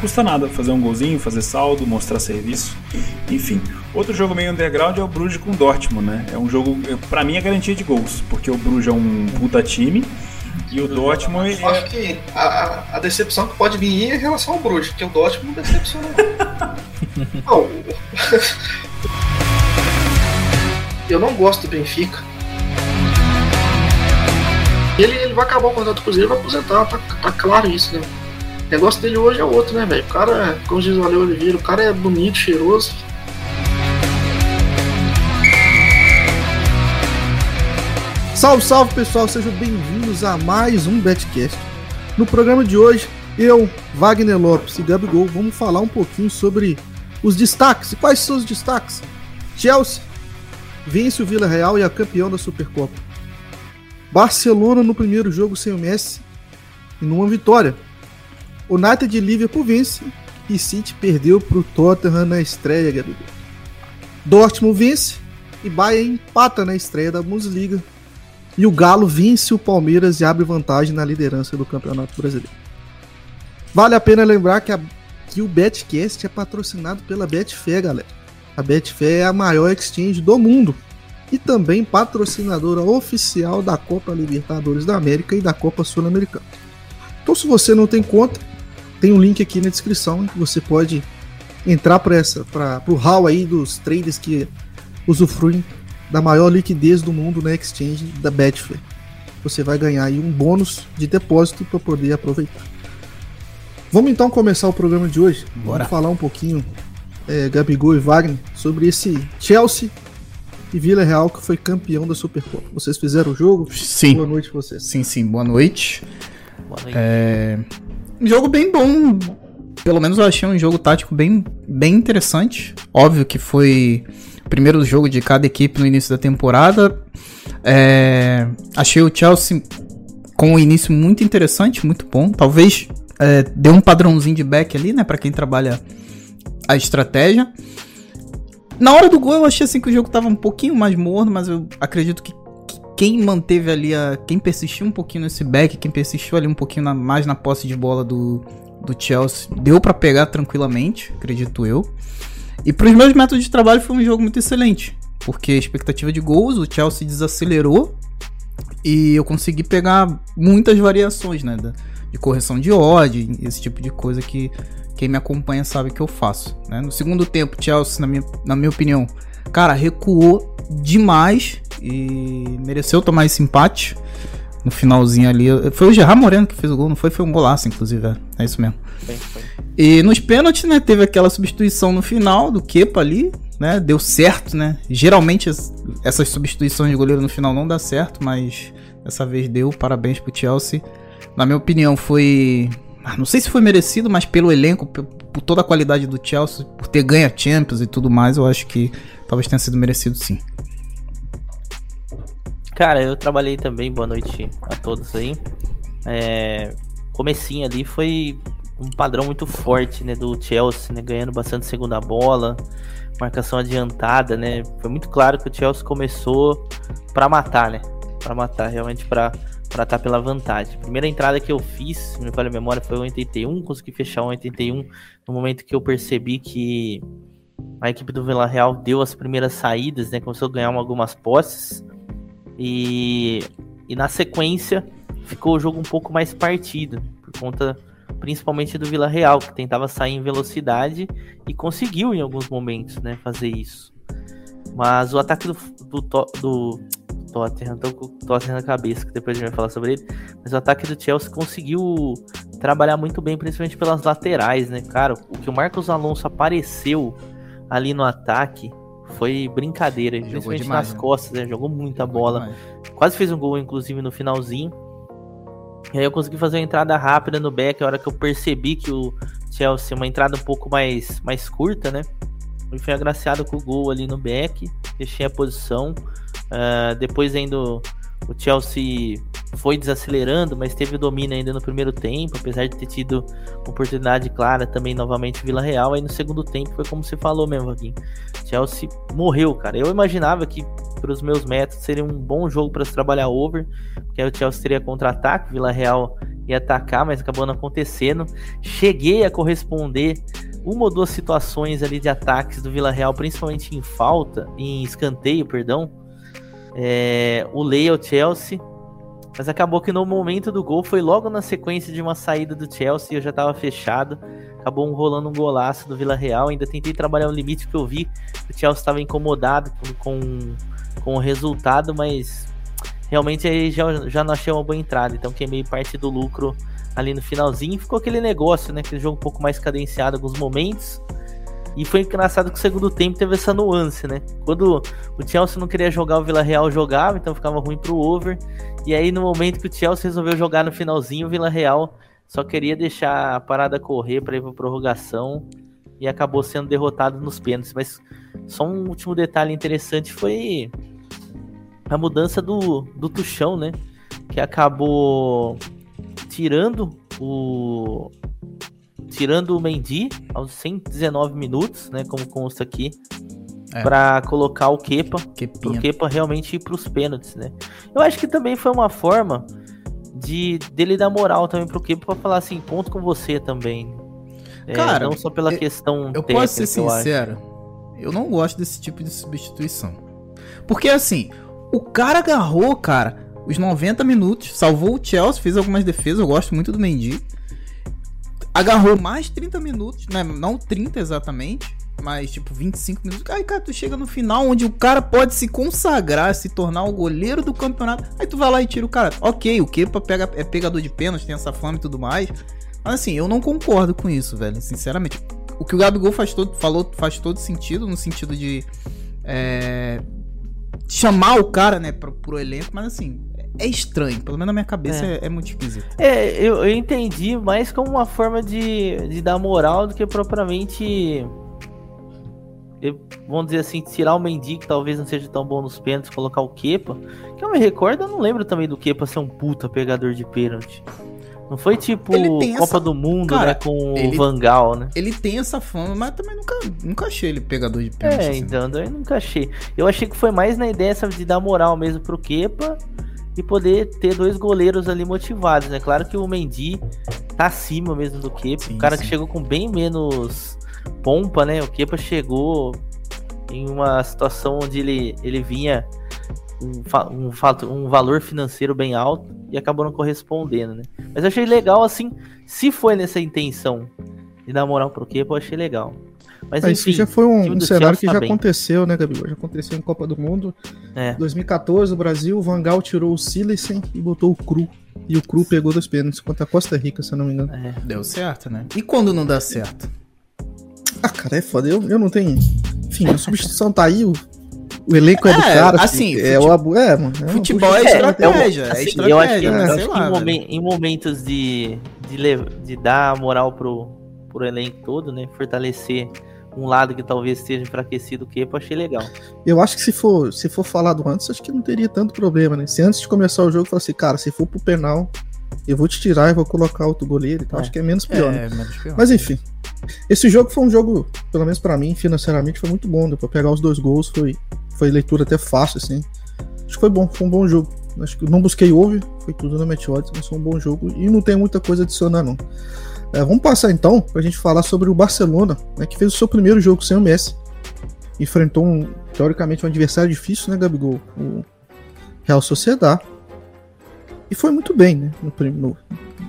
custa nada fazer um golzinho, fazer saldo, mostrar serviço, enfim. Outro jogo meio underground é o Bruges com o Dortmund, né? É um jogo, para mim, é garantia de gols, porque o Bruges é um puta time e o Dortmund. Eu é... acho que a, a decepção que pode vir é em relação ao Bruges, porque o Dortmund não decepciona. não. eu não gosto do Benfica. Ele, ele vai acabar o contrato do Cruzeiro e vai aposentar, tá, tá claro isso, né? O negócio dele hoje é outro, né, velho? O cara, como diz o Valeu Oliveira, o cara é bonito, cheiroso. Salve, salve pessoal, sejam bem-vindos a mais um Betcast. No programa de hoje, eu, Wagner Lopes e Gabigol vamos falar um pouquinho sobre os destaques. E quais são os destaques? Chelsea vence o Vila Real e é campeão da Supercopa. Barcelona no primeiro jogo sem o Messi e numa vitória. O United de Liverpool vence e City perdeu para o Tottenham na estreia, Gabigol. Dortmund vence e Bayern empata na estreia da Bundesliga. E o Galo vence o Palmeiras e abre vantagem na liderança do Campeonato Brasileiro. Vale a pena lembrar que, a, que o Betcast é patrocinado pela Betfair, galera. A Betfair é a maior exchange do mundo e também patrocinadora oficial da Copa Libertadores da América e da Copa Sul-Americana. Então, se você não tem conta, tem um link aqui na descrição que você pode entrar para essa, para o hall aí dos traders que usufruem da maior liquidez do mundo na exchange da Betfair. Você vai ganhar aí um bônus de depósito para poder aproveitar. Vamos então começar o programa de hoje. Bora. Vamos falar um pouquinho, é, Gabigol e Wagner, sobre esse Chelsea e Vila Real que foi campeão da Supercopa. Vocês fizeram o jogo? Sim. Boa noite pra vocês. Sim, sim. Boa noite. Boa noite. É... Um jogo bem bom. Pelo menos eu achei um jogo tático bem, bem interessante. Óbvio que foi o primeiro jogo de cada equipe no início da temporada. É... Achei o Chelsea com um início muito interessante, muito bom. Talvez é, dê um padrãozinho de back ali, né, para quem trabalha a estratégia. Na hora do gol eu achei assim que o jogo tava um pouquinho mais morno, mas eu acredito que quem manteve ali a. Quem persistiu um pouquinho nesse back, quem persistiu ali um pouquinho na, mais na posse de bola do, do Chelsea, deu para pegar tranquilamente, acredito eu. E para os meus métodos de trabalho foi um jogo muito excelente, porque a expectativa de gols, o Chelsea desacelerou e eu consegui pegar muitas variações, né? De correção de odd, esse tipo de coisa que quem me acompanha sabe que eu faço. Né? No segundo tempo, Chelsea, na minha, na minha opinião, cara, recuou demais e mereceu tomar esse empate no finalzinho ali. Foi o Gerard Moreno que fez o gol, não foi? Foi um golaço, inclusive. É, é isso mesmo. E nos pênaltis, né, teve aquela substituição no final do Kepa ali, né? Deu certo, né? Geralmente essas substituições de goleiro no final não dá certo, mas dessa vez deu. Parabéns pro Chelsea. Na minha opinião, foi. Ah, não sei se foi merecido, mas pelo elenco, por toda a qualidade do Chelsea, por ter ganho a Champions e tudo mais, eu acho que talvez tenha sido merecido sim. Cara, eu trabalhei também, boa noite a todos aí. É, comecinho ali foi um padrão muito forte, né, do Chelsea, né, ganhando bastante segunda bola, marcação adiantada, né? Foi muito claro que o Chelsea começou para matar, né? Para matar, realmente para para estar pela vantagem. primeira entrada que eu fiz, se me falha a memória, foi o 81, consegui fechar o 81 no momento que eu percebi que a equipe do Vila Real deu as primeiras saídas, né? Começou a ganhar algumas posses. E, e na sequência ficou o jogo um pouco mais partido, por conta principalmente do Vila Real, que tentava sair em velocidade e conseguiu em alguns momentos né, fazer isso. Mas o ataque do, do, do Tottenham, tô com o Tottenham na cabeça, que depois a gente vai falar sobre ele. Mas o ataque do Chelsea conseguiu trabalhar muito bem, principalmente pelas laterais, né, cara? O que o Marcos Alonso apareceu ali no ataque foi brincadeira, Jogou principalmente demais, nas né? costas, né? Jogou muita Jogou bola. Demais. Quase fez um gol, inclusive, no finalzinho. E aí eu consegui fazer uma entrada rápida no back, a hora que eu percebi que o Chelsea, uma entrada um pouco mais, mais curta, né? Ele foi agraciado com o gol ali no back, deixei a posição. Uh, depois ainda o Chelsea foi desacelerando, mas teve o domínio ainda no primeiro tempo, apesar de ter tido oportunidade clara também novamente Vila Real. Aí no segundo tempo foi como você falou mesmo, aqui. Chelsea morreu, cara. Eu imaginava que para os meus métodos seria um bom jogo para se trabalhar over, porque aí o Chelsea teria contra-ataque, Vila Real e atacar, mas acabou não acontecendo. Cheguei a corresponder uma ou duas situações ali de ataques do Vila Real, principalmente em falta, em escanteio, perdão. É, o Leia, o Chelsea. Mas acabou que no momento do gol foi logo na sequência de uma saída do Chelsea, eu já estava fechado. Acabou rolando um golaço do Vila Real. Ainda tentei trabalhar um limite que eu vi. O Chelsea estava incomodado com, com, com o resultado, mas realmente aí já, já não achei uma boa entrada. Então queimei parte do lucro ali no finalzinho. Ficou aquele negócio, né? Aquele jogo um pouco mais cadenciado em alguns momentos. E foi engraçado que o segundo tempo teve essa nuance, né? Quando o Chelsea não queria jogar, o Vila Real jogava, então ficava ruim pro over. E aí, no momento que o Chelsea resolveu jogar no finalzinho, o Vila Real só queria deixar a parada correr para ir pra prorrogação e acabou sendo derrotado nos pênaltis. Mas só um último detalhe interessante foi a mudança do, do Tuchão, né? Que acabou tirando o tirando o Mendy aos 119 minutos, né, como consta aqui, é. para colocar o Kepa, Kepinha. pro Kepa realmente ir pros pênaltis, né? Eu acho que também foi uma forma de dele dar moral também pro Kepa para falar assim, ponto com você também. É, Cara, não só pela eu, questão Eu posso ser sincero, eu, eu não gosto desse tipo de substituição. Porque assim, o cara agarrou, cara, os 90 minutos, salvou o Chelsea, fez algumas defesas, eu gosto muito do Mendy. Agarrou mais 30 minutos, né? Não 30 exatamente, mas tipo 25 minutos. Aí, cara, tu chega no final onde o cara pode se consagrar, se tornar o goleiro do campeonato. Aí tu vai lá e tira o cara. Ok, o Kepa pega, é pegador de pênalti, tem essa fama e tudo mais. Mas assim, eu não concordo com isso, velho. Sinceramente. O que o Gabigol faz todo, falou faz todo sentido, no sentido de. É, chamar o cara, né, pro, pro elenco, mas assim, é estranho. Pelo menos na minha cabeça é, é, é muito esquisito. É, eu, eu, entendi mais como uma forma de, de dar moral do que propriamente. Vamos dizer assim, tirar o Mendy, que talvez não seja tão bom nos pênaltis, colocar o Kepa. Que eu me recordo, eu não lembro também do Kepa ser um puta pegador de pênalti. Não foi tipo Copa essa... do Mundo, Cara, né? Com ele, o Vangal, né? Ele tem essa fama, mas também nunca, nunca achei ele pegador de pênalti. É, assim. então eu nunca achei. Eu achei que foi mais na ideia sabe, de dar moral mesmo pro Kepa e poder ter dois goleiros ali motivados, né? Claro que o Mendy tá acima mesmo do Kepa. Sim, o cara sim. que chegou com bem menos pompa, né? O Kepa chegou em uma situação onde ele, ele vinha um, um, um valor financeiro bem alto e acabou não correspondendo, né? Mas eu achei legal, assim, se foi nessa intenção de dar moral pro Kepa, eu achei legal. Mas ah, enfim, isso já foi um, um cenário que tá já bem. aconteceu, né, Gabriel? Já aconteceu em Copa do Mundo. É. 2014, o Brasil, o Vangal tirou o Silicen e botou o Cru. E o Cru pegou dois pênaltis contra a Costa Rica, se eu não me engano. É. Deu certo, né? E quando não dá certo? Ah, cara, é foda. Eu, eu não tenho. Enfim, a substituição tá aí, o o elenco é, do é, cara. Assim, é, fute... o, é, mano, é futebol é, estratégia. É, assim, estratégia, eu acho que, né? acho que em, momen em, momentos de, de, de dar moral pro, pro elenco todo, né? Fortalecer um lado que talvez esteja enfraquecido o que eu achei legal. Eu acho que se for, se for falado antes, acho que não teria tanto problema, né? Se antes de começar o jogo, falar assim, cara, se for pro penal, eu vou te tirar e vou colocar outro goleiro e tal. É. Acho que é menos pior. É, né? menos pior. Mas enfim. Esse jogo foi um jogo, pelo menos para mim, financeiramente, foi muito bom. Deu pra pegar os dois gols, foi, foi leitura até fácil, assim. Acho que foi bom, foi um bom jogo. Acho que não busquei over, foi tudo na Match Odds, mas foi um bom jogo. E não tem muita coisa a adicionar, não. É, vamos passar então para a gente falar sobre o Barcelona, né, que fez o seu primeiro jogo sem o Messi. Enfrentou um, teoricamente um adversário difícil, né, Gabigol? O Real Sociedad. E foi muito bem, né? No, no,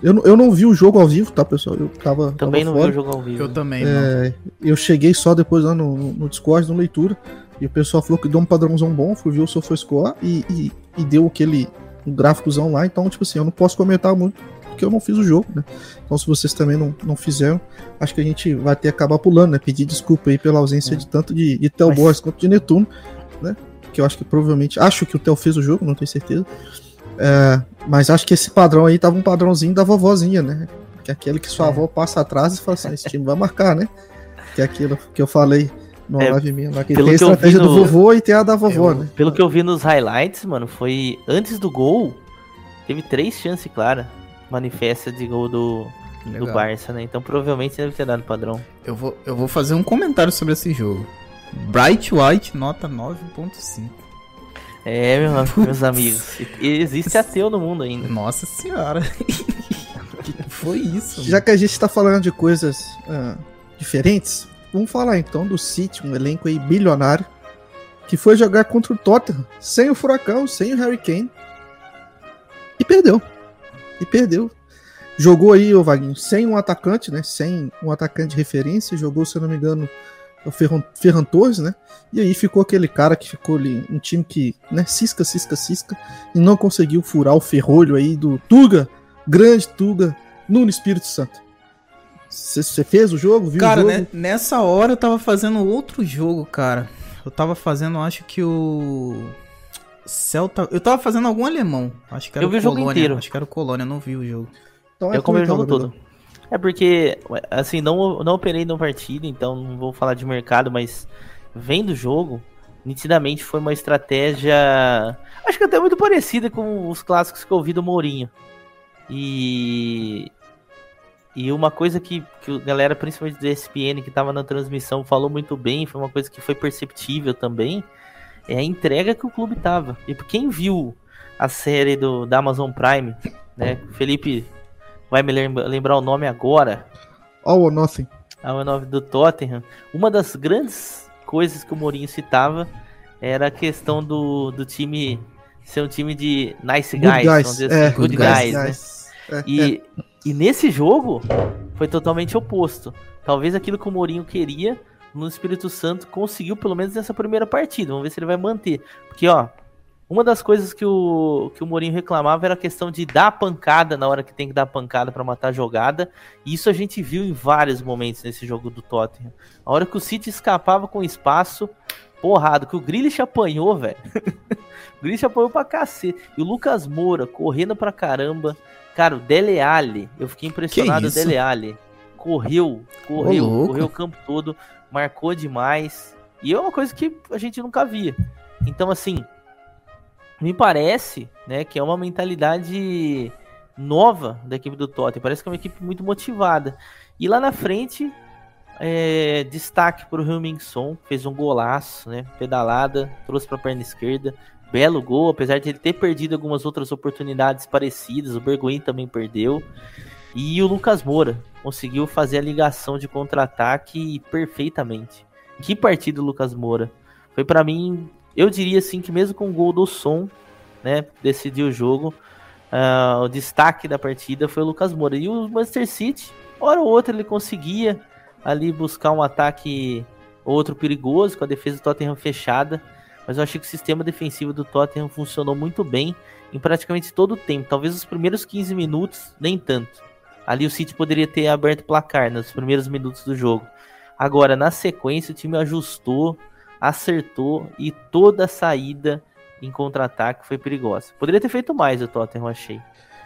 eu, eu não vi o jogo ao vivo, tá, pessoal? Eu tava. Também tava não fora. vi o jogo ao vivo. Eu também. É, eu cheguei só depois lá no, no Discord, no leitura. E o pessoal falou que deu um padrãozão bom, fui ver o SofaScore e, e, e deu aquele um gráficozão lá. Então, tipo assim, eu não posso comentar muito porque eu não fiz o jogo, né? Então, se vocês também não, não fizeram, acho que a gente vai ter que acabar pulando, né? Pedir desculpa aí pela ausência é. de tanto de, de Tel Mas... Borges quanto de Netuno, né? Que eu acho que provavelmente. Acho que o Tel fez o jogo, não tenho certeza. É, mas acho que esse padrão aí tava um padrãozinho da vovozinha, né? Que é aquele que sua é. avó passa atrás e fala assim: esse time vai marcar, né? Que é aquilo que eu falei no é, live minha lá, que tem a estratégia no... do vovô e tem a da vovó, eu, né? Pelo que eu vi nos highlights, mano, foi antes do gol, teve três chances claras manifesta de gol do, do Barça, né? Então provavelmente deve ter dado padrão. Eu vou, eu vou fazer um comentário sobre esse jogo. Bright White, nota 9.5. É, meu, meus amigos. Existe ateu no mundo ainda. Nossa senhora. que foi isso? Já que a gente tá falando de coisas uh, diferentes, vamos falar então do City, um elenco aí bilionário, que foi jogar contra o Tottenham, sem o Furacão, sem o Harry Kane, e perdeu. E perdeu. Jogou aí, o Vaguinho, sem um atacante, né? Sem um atacante de referência. Jogou, se eu não me engano, o Ferran, Ferran Torres, né? E aí ficou aquele cara que ficou ali, um time que, né, cisca, cisca, cisca, e não conseguiu furar o ferrolho aí do Tuga, grande Tuga, no Espírito Santo. Você fez o jogo? Viu cara, o jogo? Né, nessa hora eu tava fazendo outro jogo, cara. Eu tava fazendo, acho que o. Celta. Eu tava fazendo algum alemão. Acho que era eu vi o Colônia. jogo inteiro. Acho que era o Colônia, não vi o jogo. Então, é eu comi o jogo todo. É porque, assim, não, não operei no partido, então não vou falar de mercado, mas vendo o jogo, nitidamente foi uma estratégia. Acho que até muito parecida com os clássicos que eu ouvi do Mourinho. E. E uma coisa que, que a galera, principalmente do ESPN, que estava na transmissão, falou muito bem, foi uma coisa que foi perceptível também, é a entrega que o clube tava. E quem viu a série do, da Amazon Prime, né? Felipe vai me lembrar o nome agora. All or Nothing. All or Nothing do Tottenham. Uma das grandes coisas que o Mourinho citava era a questão do, do time ser um time de nice guys, good guys, assim, é, good, guys, guys, guys. né? É, e, é. e nesse jogo foi totalmente oposto. Talvez aquilo que o Mourinho queria no Espírito Santo conseguiu pelo menos nessa primeira partida. Vamos ver se ele vai manter. Porque, ó, uma das coisas que o, que o Mourinho reclamava era a questão de dar pancada na hora que tem que dar pancada para matar a jogada. E isso a gente viu em vários momentos nesse jogo do Tottenham. A hora que o City escapava com espaço, porrada, que o Grealish apanhou, velho. o Grealish apanhou pra cacete. E o Lucas Moura correndo pra caramba. Cara, o Dele Alli, eu fiquei impressionado, o Dele Alli. Correu, correu, Ô, correu o campo todo, marcou demais. E é uma coisa que a gente nunca via. Então, assim, me parece, né, que é uma mentalidade nova da equipe do Tottenham. Parece que é uma equipe muito motivada. E lá na frente, é, destaque para o Hilmingson, fez um golaço, né, pedalada, trouxe para a perna esquerda, belo gol, apesar de ele ter perdido algumas outras oportunidades parecidas. O Bergoin também perdeu. E o Lucas Moura conseguiu fazer a ligação de contra-ataque perfeitamente. Que partida, Lucas Moura! Foi para mim eu diria assim que mesmo com o gol do som, né, decidiu o jogo, uh, o destaque da partida foi o Lucas Moura. E o Manchester City, hora ou outra ele conseguia ali buscar um ataque outro perigoso, com a defesa do Tottenham fechada, mas eu achei que o sistema defensivo do Tottenham funcionou muito bem em praticamente todo o tempo. Talvez os primeiros 15 minutos, nem tanto. Ali o City poderia ter aberto placar nos primeiros minutos do jogo. Agora, na sequência, o time ajustou, acertou e toda a saída em contra-ataque foi perigosa. Poderia ter feito mais o Tottenham, achei.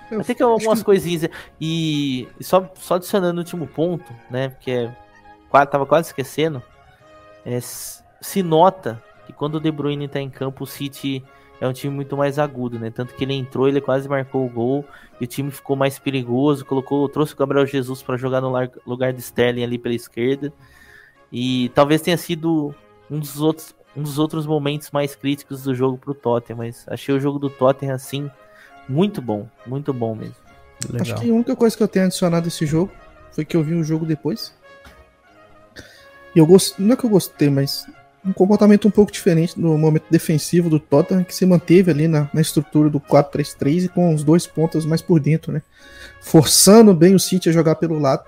Eu Até que algumas que... coisinhas. E, e, só, só adicionando o último ponto, né? Porque é, tava quase esquecendo. É, se nota que quando o De Bruyne tá em campo, o City é um time muito mais agudo, né? Tanto que ele entrou, ele quase marcou o gol e o time ficou mais perigoso. Colocou, trouxe o Gabriel Jesus para jogar no lugar de Sterling ali pela esquerda. E talvez tenha sido um dos outros, um dos outros momentos mais críticos do jogo pro Tottenham, mas achei o jogo do Tottenham assim muito bom, muito bom mesmo. Legal. Acho que a única coisa que eu tenho adicionado esse jogo foi que eu vi o jogo depois. E eu gostei, não é que eu gostei, mas um comportamento um pouco diferente no momento defensivo do Tottenham, que se manteve ali na, na estrutura do 4-3-3 e com os dois pontas mais por dentro, né? Forçando bem o City a jogar pelo lado.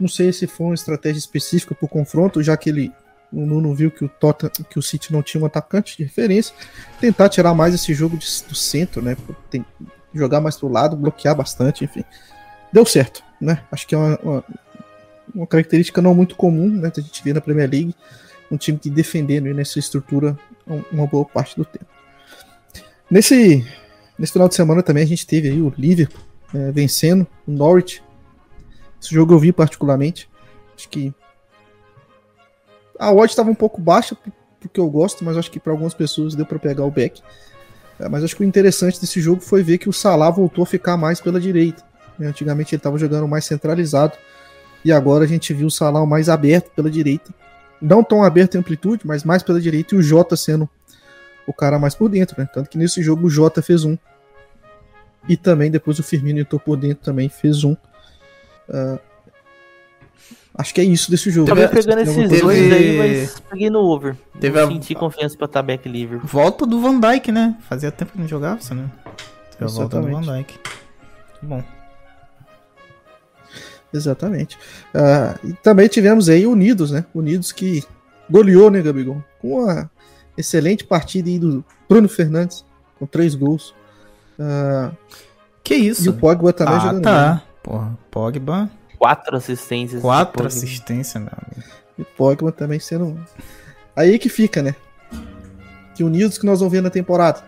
Não sei se foi uma estratégia específica para o confronto, já que ele o Nuno viu que o Tottenham, que o City não tinha um atacante de referência, tentar tirar mais esse jogo de, do centro, né? Tem, jogar mais pro lado, bloquear bastante, enfim. Deu certo, né? Acho que é uma, uma, uma característica não muito comum, né? Que a gente vê na Premier League, um time que defendendo nessa estrutura uma boa parte do tempo. Nesse, nesse final de semana também a gente teve aí o Liverpool é, vencendo o Norwich. Esse jogo eu vi particularmente. Acho que a odd estava um pouco baixa, porque eu gosto, mas acho que para algumas pessoas deu para pegar o back. É, mas acho que o interessante desse jogo foi ver que o Salah voltou a ficar mais pela direita. Né? Antigamente ele estava jogando mais centralizado e agora a gente viu o Salah mais aberto pela direita. Não tão aberto em amplitude, mas mais pela direita e o Jota sendo o cara mais por dentro. Né? Tanto que nesse jogo o Jota fez um. E também depois o Firmino entrou por dentro também, fez um. Uh, acho que é isso desse jogo. Tava pegando esses teve... dois aí, mas peguei no over. Teve não a... senti confiança pra estar back livre. Volta do Van Dyke, né? Fazia tempo que não jogava, você, né? Teve a volta do Van Dyke. Bom. Exatamente. Uh, e também tivemos aí Unidos, né? Unidos que goleou, né, Gabigol? Com uma excelente partida aí do Bruno Fernandes, com três gols. Uh, que isso? E o Pogba também ah, jogando. tá. Bem. Porra, Pogba. Quatro assistências. Quatro assistências, meu amigo. E o Pogba também sendo. Aí que fica, né? Que unidos que nós vamos ver na temporada.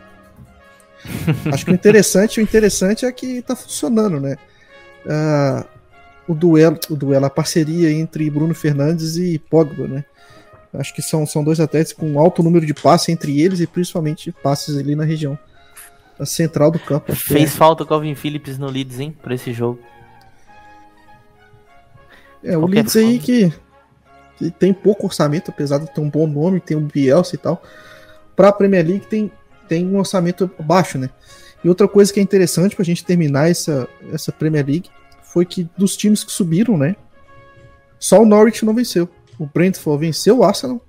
Acho que o interessante, o interessante é que tá funcionando, né? Uh, o duelo, o duelo, a parceria entre Bruno Fernandes e Pogba, né? Acho que são, são dois atletas com um alto número de passes entre eles e principalmente passes ali na região a central do campo. Fez é. falta o Calvin Phillips no Leeds, hein, pra esse jogo. É, o Leeds aí que, que, tem pouco orçamento, apesar de ter um bom nome, tem um Bielsa e tal. Pra Premier League tem, tem um orçamento baixo, né? E outra coisa que é interessante pra gente terminar essa, essa Premier League foi que dos times que subiram, né? Só o Norwich não venceu. O Brentford venceu o Arsenal.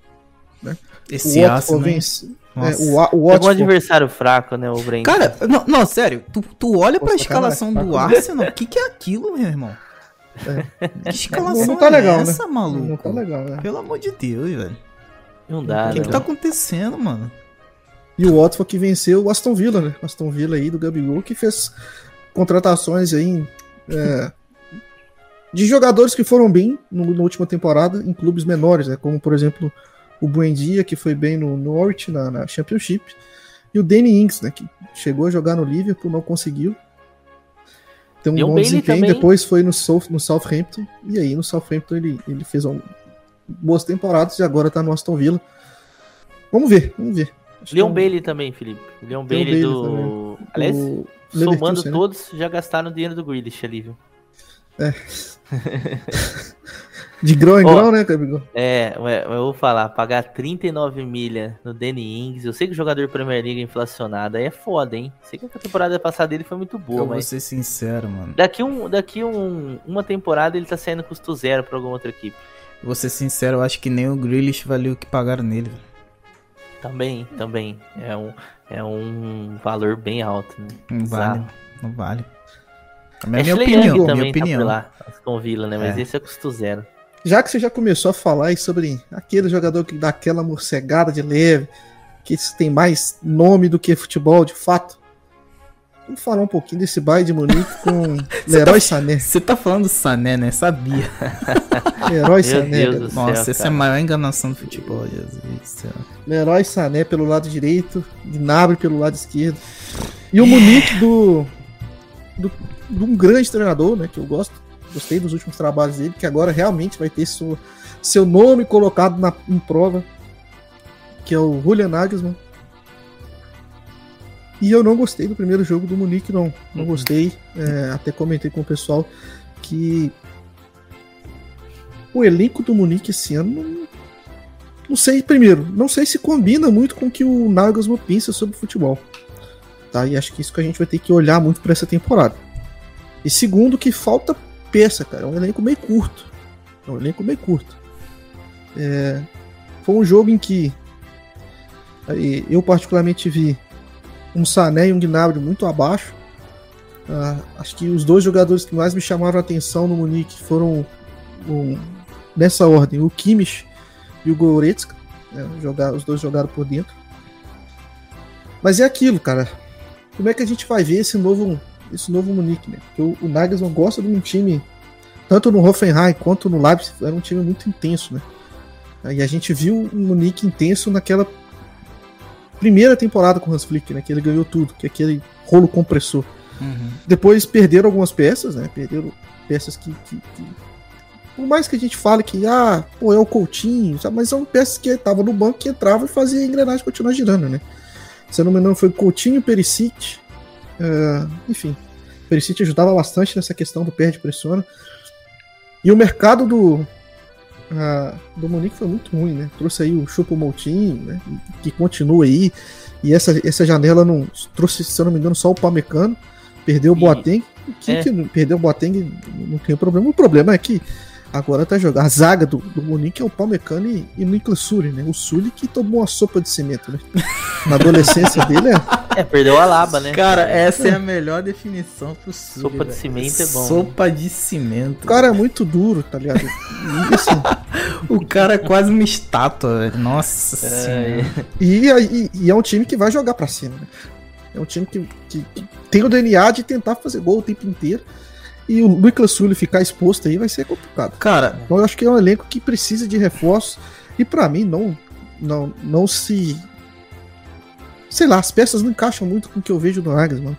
Né? Esse o Arsenal. Vence, é, o, o Watford... um adversário fraco, né, o Brentford. Cara, não, não sério, tu, tu olha Pô, pra escalação do Arsenal, o que, que é aquilo, meu irmão? É. Que escalação não tá legal, é essa, né? maluco? Não tá legal, né? Pelo amor de Deus, velho. Não dá, O que, né? que tá acontecendo, mano? E o Watford que venceu o Aston Villa, né? Aston Villa aí do Gabigol, que fez contratações aí é, de jogadores que foram bem no, na última temporada em clubes menores, né? Como, por exemplo, o Buendia, que foi bem no Norte, na, na Championship, e o Danny Ings, né, que chegou a jogar no Liverpool, não conseguiu. Tem um e bom desempenho, depois foi no, South, no Southampton, e aí no Southampton ele, ele fez um, boas temporadas e agora tá no Aston Villa. Vamos ver, vamos ver. Acho Leon é um... Bailey também, Felipe. Leon, Leon Bailey, Bailey do. Também. Aliás, o somando né? todos, já gastaram o dinheiro do Grealish ali, viu? É. De grão em oh, grão, né, Gabigol? É, eu vou falar, pagar 39 milha no Danny Ings, eu sei que o jogador Premier League é inflacionado, aí é foda, hein? Sei que a temporada passada dele foi muito boa, eu mas... vou ser sincero, mano. Daqui, um, daqui um, uma temporada ele tá saindo custo zero pra alguma outra equipe. Vou ser sincero, eu acho que nem o Grealish valeu o que pagaram nele. Também, também. É um, é um valor bem alto, né? Não vale, não vale. É minha opinião, minha também opinião. Tá lá, Aston Villa, né? Mas é. esse é custo zero. Já que você já começou a falar aí sobre aquele jogador que dá aquela morcegada de leve, que tem mais nome do que futebol de fato, vamos falar um pouquinho desse Bayern de Munique com Leroy tá, Sané. Você tá falando Sané, né? Sabia. Leroy Sané. Nossa, céu, essa é a maior enganação do futebol, Jesus do céu. Leroy Sané pelo lado direito, Gnabry pelo lado esquerdo. E o Munique do, do, de um grande treinador, né, que eu gosto, Gostei dos últimos trabalhos dele, que agora realmente vai ter seu, seu nome colocado na, em prova, que é o Julian Nagelsmann. E eu não gostei do primeiro jogo do Munique, não. Não uhum. gostei. É, até comentei com o pessoal que o elenco do Munique esse ano não, não sei, primeiro, não sei se combina muito com o que o Nagelsmann pensa sobre futebol. Tá? E acho que isso que a gente vai ter que olhar muito para essa temporada. E segundo, que falta peça, cara. É um elenco meio curto. É um elenco meio curto. É, foi um jogo em que eu particularmente vi um Sané e um Gnabry muito abaixo. Uh, acho que os dois jogadores que mais me chamaram a atenção no Munique foram um, nessa ordem, o Kimmich e o Goretzka. Né, jogar, os dois jogaram por dentro. Mas é aquilo, cara. Como é que a gente vai ver esse novo esse novo Munique, né? Porque o, o Nagelsmann gosta de um time, tanto no Hoffenheim quanto no Leipzig, era um time muito intenso, né? E a gente viu o Munique intenso naquela primeira temporada com o Hans Flick, né? Que ele ganhou tudo, que é aquele rolo compressor. Uhum. Depois perderam algumas peças, né? Perderam peças que, que, que, Por mais que a gente fale que, ah, pô, é o Coutinho, sabe? mas são peças que estavam no banco, que entrava e fazia a engrenagem continuar girando, né? Se eu não me engano, foi Coutinho, Perisic, Uh, enfim, o Perisic ajudava bastante nessa questão do perde-pressiona. E o mercado do, uh, do Monique foi muito ruim, né? Trouxe aí o Chupo Moutinho, né? Que continua aí. E essa, essa janela não trouxe, se eu não me engano, só o Pamecano. Perdeu o Boateng. Que, é. que perdeu o Boateng não tem problema. O problema é que agora tá jogando. A zaga do, do Munique é o Palmecano e, e o Nicolas Sully, né? O Sully que tomou uma sopa de cimento, né? Na adolescência dele é. É, perdeu a laba, né? Cara, essa é a melhor definição pro Sully. Sopa de cimento é bom. Sopa de cimento. O cara é muito duro, tá ligado? E, assim, o cara é quase uma estátua, velho. Nossa é. senhora. E, e, e, é um time que vai jogar pra cima, né? É um time que, que, que tem o DNA de tentar fazer gol o tempo inteiro. E o Lucas Sully ficar exposto aí vai ser complicado. Cara, então eu acho que é um elenco que precisa de reforço. E para mim não, não, não se. Sei lá, as peças não encaixam muito com o que eu vejo do Agnes, mano.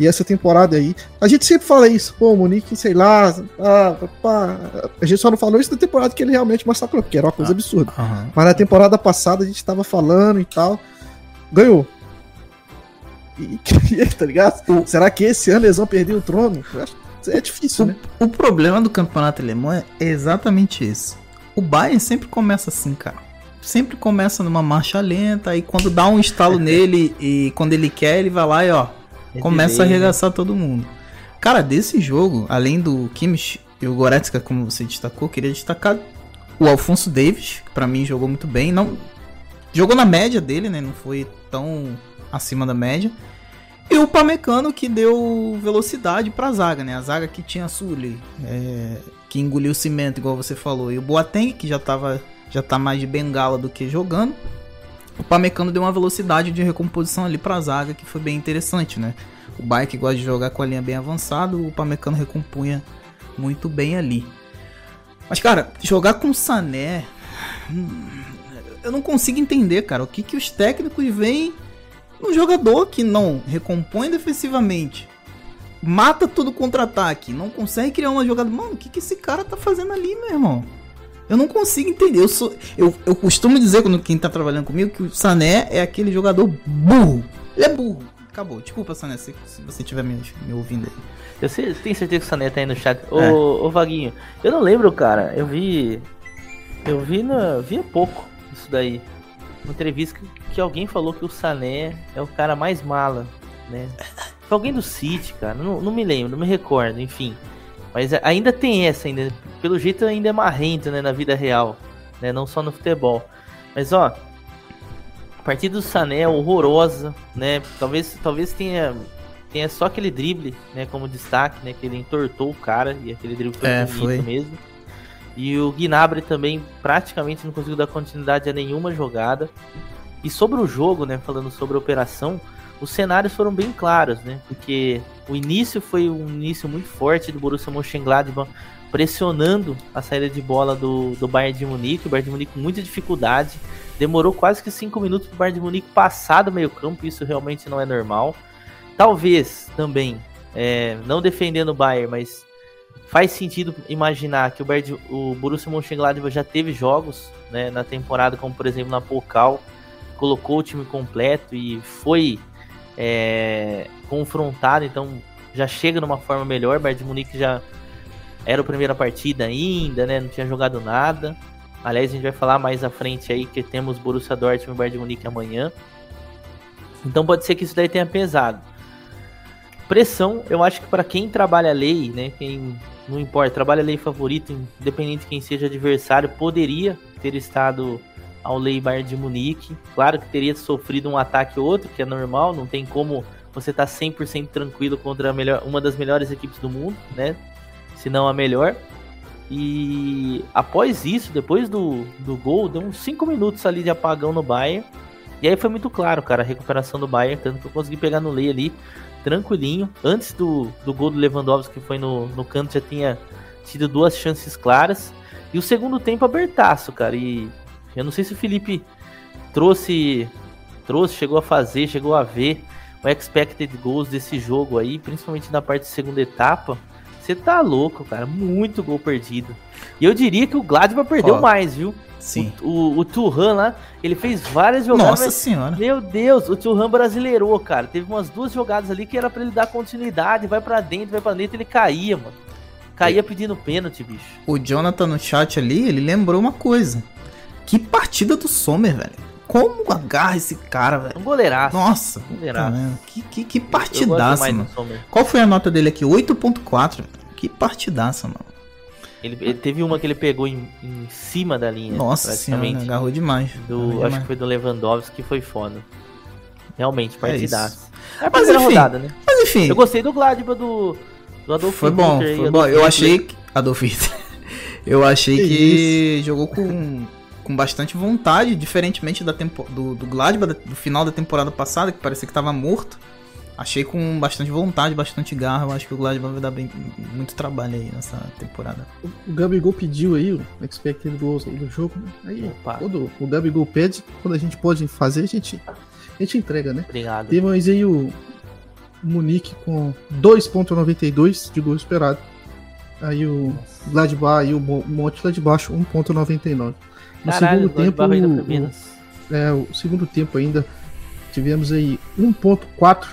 E essa temporada aí. A gente sempre fala isso, pô, o Monique, sei lá. Ah, pá. A gente só não falou isso na temporada que ele realmente massacrou, porque era uma coisa ah, absurda. Mas na temporada passada a gente tava falando e tal. Ganhou. E, tá ligado? Será que esse ano eles vão perder o trono? É difícil, o, né? O problema do campeonato alemão é exatamente esse. O Bayern sempre começa assim, cara. Sempre começa numa marcha lenta, e quando dá um estalo nele e quando ele quer, ele vai lá e ó, é começa a né? arregaçar todo mundo. Cara, desse jogo, além do Kimmich e o Goretzka, como você destacou, queria destacar o Alfonso Davis, que pra mim jogou muito bem. Não Jogou na média dele, né? Não foi tão acima da média. E o Pamecano que deu velocidade pra zaga, né? A zaga que tinha Sully, é, que engoliu cimento, igual você falou. E o Boateng, que já tava já tá mais de bengala do que jogando. O Pamecano deu uma velocidade de recomposição ali pra zaga, que foi bem interessante, né? O Bike gosta de jogar com a linha bem avançada, o Pamecano recompunha muito bem ali. Mas, cara, jogar com Sané. Hum, eu não consigo entender, cara. O que, que os técnicos veem um jogador que não recompõe defensivamente, mata todo contra-ataque, não consegue criar uma jogada. Mano, o que, que esse cara tá fazendo ali, meu irmão? Eu não consigo entender. Eu, sou, eu, eu costumo dizer quando quem tá trabalhando comigo que o Sané é aquele jogador burro. Ele é burro. Acabou. Desculpa, Sané, se, se você estiver me, me, ouvindo aí. Eu sei, tenho certeza que o Sané tá aí no chat. É. Ô, ô, Vaguinho, eu não lembro, cara. Eu vi. Eu vi, no, vi há pouco isso daí uma entrevista que, que alguém falou que o Sané é o cara mais mala, né? Foi alguém do City, cara, não, não me lembro, não me recordo, enfim. Mas ainda tem essa, ainda, pelo jeito ainda é marrento, né, na vida real, né, não só no futebol. Mas ó, a partida do Sané é horrorosa, né? Talvez, talvez tenha, tenha só aquele drible, né, como destaque, né, que ele entortou o cara e aquele drible foi é, foi. mesmo. E o Gnabry também praticamente não conseguiu dar continuidade a nenhuma jogada. E sobre o jogo, né, falando sobre a operação, os cenários foram bem claros, né? Porque o início foi um início muito forte do Borussia Mönchengladbach pressionando a saída de bola do, do Bayern de Munique, o Bayern de Munique com muita dificuldade. Demorou quase que cinco minutos para o Bayern de Munique passar do meio campo, isso realmente não é normal. Talvez também, é, não defendendo o Bayern, mas faz sentido imaginar que o, Berd, o Borussia Mönchengladbach já teve jogos né, na temporada, como por exemplo na Pokal, colocou o time completo e foi é, confrontado, então já chega numa forma melhor. O Bayern de Munique já era a primeira partida ainda, né, não tinha jogado nada. Aliás, a gente vai falar mais à frente aí que temos Borussia Dortmund e Bayern de Munique amanhã. Então pode ser que isso daí tenha pesado. Pressão, eu acho que para quem trabalha a lei, né, quem não importa, trabalha lei favorito, independente de quem seja adversário, poderia ter estado ao lei Bayern de Munique. Claro que teria sofrido um ataque ou outro, que é normal, não tem como você estar tá 100% tranquilo contra melhor, uma das melhores equipes do mundo, né? Se não a melhor. E após isso, depois do, do gol, deu uns 5 minutos ali de apagão no Bayern. E aí foi muito claro, cara, a recuperação do Bayern, tanto que eu consegui pegar no lei ali tranquilinho. Antes do, do gol do Lewandowski, que foi no, no canto, já tinha tido duas chances claras. E o segundo tempo abertaço, cara. E eu não sei se o Felipe trouxe, trouxe, chegou a fazer, chegou a ver o expected goals desse jogo aí, principalmente na parte de segunda etapa. Você tá louco, cara. Muito gol perdido. E eu diria que o Gladbach perdeu mais, viu? Sim. O, o, o Turhan lá, ele fez várias jogadas. Nossa senhora. Meu Deus, o Turhan brasileirou, cara. Teve umas duas jogadas ali que era para ele dar continuidade, vai para dentro, vai para dentro, ele caía, mano. Caía pedindo pênalti, bicho. O Jonathan no chat ali, ele lembrou uma coisa. Que partida do Sommer, velho. Como agarra esse cara, velho? Um goleiraço. Nossa, Um goleiraço. que, que, que Eu partidaça, mano. Qual foi a nota dele aqui? 8.4. Que partidaça, mano. Ele, ele teve uma que ele pegou em, em cima da linha. Nossa senhora, praticamente. agarrou demais. Do, Agarrou acho demais. que foi do Lewandowski que foi foda. Realmente, partidaço. É, a Mas, enfim, rodada, né? Mas enfim, Eu gostei do Gladbach do, do Adolf foi bom, Hitler foi Adolf bom. Eu Hitler. achei que... Adolf Hitler. Eu achei Que que jogou com, com bastante vontade, diferentemente da tempo, do, do Gladbach, do final da temporada passada, que parecia que tava morto. Achei com bastante vontade, bastante garra. Eu acho que o Gladbach vai dar bem, muito trabalho aí nessa temporada. O Gabigol pediu aí o expected goals do jogo. Aí, Opa. quando o Gabigol pede, quando a gente pode fazer, a gente, a gente entrega, né? Obrigado. Temos aí o Munique com 2.92 de gol esperado. Aí o Gladbach e o Mo- Monte lá de baixo 1.99. No Caralho, segundo o tempo, o-. É, o segundo tempo ainda tivemos aí 1.4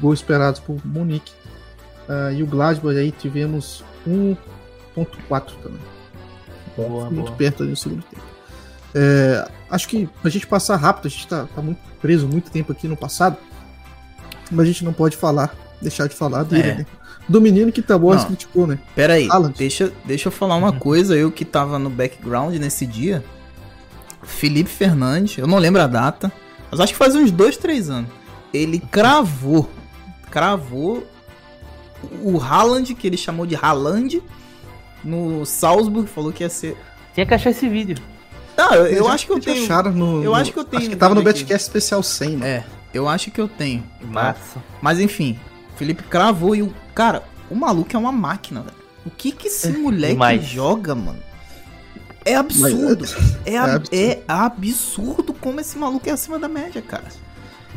gols esperados por Munique. Ah, e o Gladbach aí tivemos 1.4 também. Boa, muito boa. perto ali no segundo tempo. É, acho que pra gente passar rápido, a gente tá, tá muito preso muito tempo aqui no passado, mas a gente não pode falar, deixar de falar dele, É. né? Do menino que Taboas Não. criticou, né? Pera aí, deixa, deixa eu falar uma coisa. Eu que tava no background nesse dia. Felipe Fernandes, eu não lembro a data, mas acho que faz uns dois, três anos. Ele cravou, cravou o Haaland, que ele chamou de Haaland, no Salzburg, falou que ia ser. Tinha que achar esse vídeo. Não, eu, eu Já- acho que eu tenho. acharam no, eu no- acho que eu tenho Acho que tava no. Betcast Especial 100, né? É, eu acho que eu tenho. Massa. Mas enfim, o Felipe cravou e o. Cara, o maluco é uma máquina, velho. O que que esse moleque demais. joga, mano? É absurdo. É, ab- absurdo. é absurdo como esse maluco é acima da média, cara.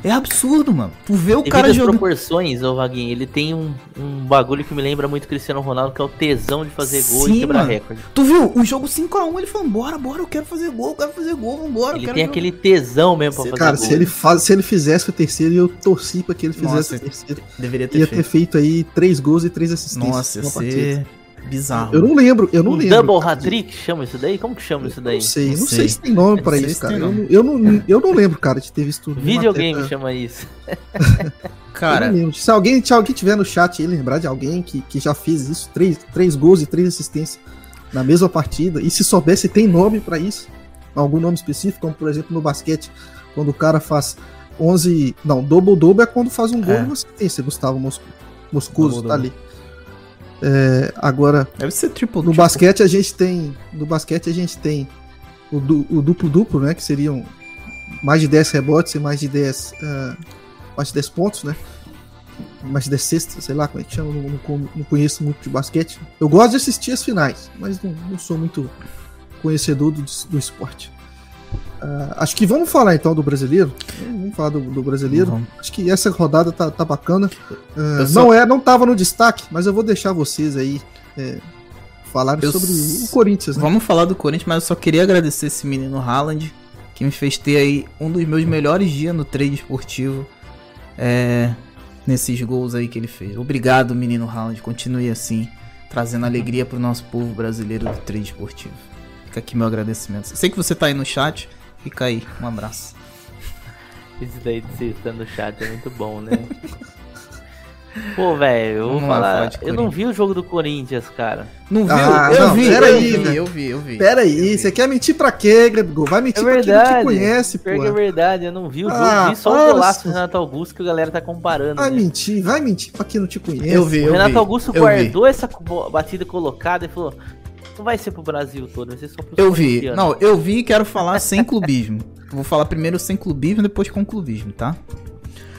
É absurdo, mano. Tu vê o Devido cara jogando. proporções, ô Vaguinho, ele tem um, um bagulho que me lembra muito Cristiano Ronaldo, que é o tesão de fazer gol Sim, e quebrar mano. recorde. Tu viu? O jogo 5x1, ele falou: bora, bora, eu quero fazer gol, eu quero fazer gol, vambora. eu Ele quero tem jogar." aquele tesão mesmo pra fazer Cara, gol. se ele, faz, se ele fizesse o terceiro, eu torci pra que ele fizesse Nossa, o terceiro. Deveria ter Ia ter feito. feito aí três gols e três assistências. Nossa, ia numa partida. Bizarro. Eu não lembro, eu não um lembro. double hat-trick, chama isso daí? Como que chama isso daí? Não sei, não, Não sei. sei. se tem nome pra isso, se cara. tem Eu, não- eu, não, eu não lembro, cara, de ter visto. Videogame matéria- chama isso. Cara, Eu não lembro. Se alguém, se alguém tiver no chat aí lembrar de alguém que, que já fez isso, três, três gols e três assistências na mesma partida, e se souber se tem nome pra isso, algum nome específico, como por exemplo no basquete, quando o cara faz 11. Não, double-double é quando faz um gol É. e uma assistência, Gustavo Moscu, Moscoso, tá ali. É, agora, deve ser triplo no triplo. basquete a gente tem. No basquete a gente tem o, du- o duplo-duplo, né? Que seriam mais de 10 rebotes e mais de 10. ah, mais de 10 pontos, né? Mais de 10 cestas, sei lá como é que chama, não, não não conheço muito de basquete. Eu gosto de assistir as finais, mas não, não sou muito conhecedor do, do esporte. Ah, acho que vamos falar então do brasileiro. Vamos falar do, do brasileiro. Vamos. Acho que essa rodada tá, tá bacana. Eu só- Não é, não tava no destaque, mas eu vou deixar vocês aí é, falarem Eu sobre o Corinthians, né? Vamos falar do Corinthians, mas eu só queria agradecer esse menino Haaland, que me fez ter aí um dos meus melhores dias no trade esportivo. É, nesses gols aí que ele fez. Obrigado, menino Haaland. Continue assim, trazendo alegria pro nosso povo brasileiro do trade esportivo. Fica aqui meu agradecimento. Sei que você tá aí no chat. Fica aí. Um abraço. Isso daí de você estar no chat é muito bom, né? Pô, velho, eu vou Vamos falar Eu não vi o jogo do Corinthians, cara. Não viu? Ah, eu não, vi, pera eu aí, vi, velho. eu vi, eu vi. Pera Eu aí, vi. você quer mentir pra quê, Gregor? Vai mentir É pra quem verdade. não te conhece, que é pô. verdade, eu não vi o jogo, Ah, vi só o golaço do. Renato Augusto que a galera tá comparando. Vai né? mentir, vai mentir pra quem não te conhece. Eu vi, O eu Renato vi. Augusto eu vi. guardou essa batida colocada e falou: não vai ser pro Brasil todo, vai ser só pro Eu vi. Não, eu vi e quero falar sem clubismo. Vou falar primeiro sem clubismo, depois com clubismo, tá?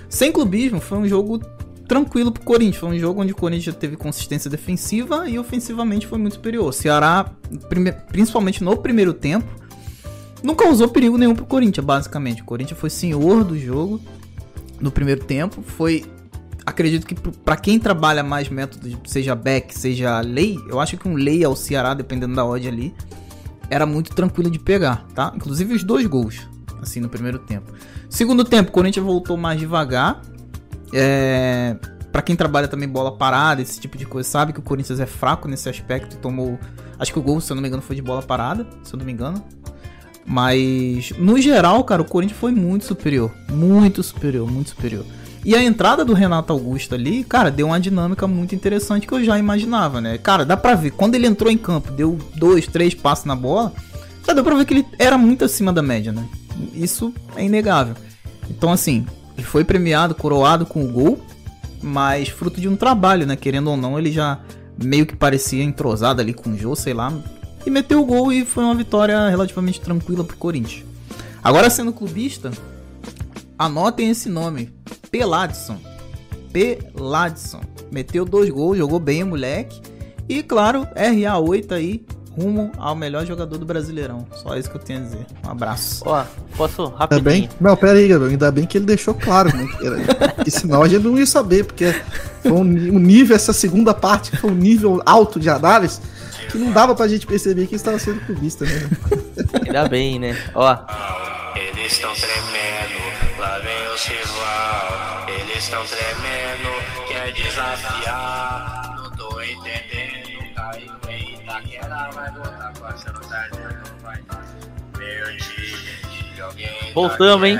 Sem clubismo foi um jogo tranquilo pro Corinthians. Foi um jogo onde o Corinthians teve consistência defensiva e ofensivamente foi muito superior. O Ceará, principalmente no primeiro tempo, não causou perigo nenhum pro Corinthians, basicamente. O Corinthians foi senhor do jogo no primeiro tempo. Foi. Acredito que pra quem trabalha mais métodos, seja back, seja lei, eu acho que um lei ao Ceará, dependendo da odd ali, era muito tranquilo de pegar, tá? Inclusive os dois gols, assim, no primeiro tempo. Segundo tempo, o Corinthians voltou mais devagar. É... Pra quem trabalha também bola parada, esse tipo de coisa, sabe que o Corinthians é fraco nesse aspecto e tomou. Acho que o gol, se eu não me engano, foi de bola parada, se eu não me engano. Mas, no geral, cara, o Corinthians foi muito superior. Muito superior, muito superior. E a entrada do Renato Augusto ali, cara, deu uma dinâmica muito interessante que eu já imaginava, né? Cara, dá pra ver, quando ele entrou em campo, deu dois, três passos na bola, já deu pra ver que ele era muito acima da média, né? Isso é inegável. Então, assim, ele foi premiado, coroado com o gol, mas fruto de um trabalho, né? Querendo ou não, ele já meio que parecia entrosado ali com o Jô, sei lá, e meteu o gol e foi uma vitória relativamente tranquila pro Corinthians. Agora, sendo clubista, anotem esse nome: Peladson. Peladson. Meteu dois gols, jogou bem o moleque. E claro, RA8 aí, rumo ao melhor jogador do Brasileirão. Só isso que eu tenho a dizer. Um abraço. Ó, posso Ainda rapidinho? bem? Não, pera aí, Gabriel. Ainda bem que ele deixou claro, né? Porque senão a gente não ia saber, porque foi um, um nível, essa segunda parte foi um nível alto de análise que não dava pra gente perceber que estava sendo clubista, né? Ainda bem, né? Ó, Eles estão tremendo, lá vem o rival. Eles estão tremendo, quer desafiar. Não tô entendendo, caiu em Itaquera, vai voltar passando tarde, não vai. Meu time, joguei. Voltamos, hein?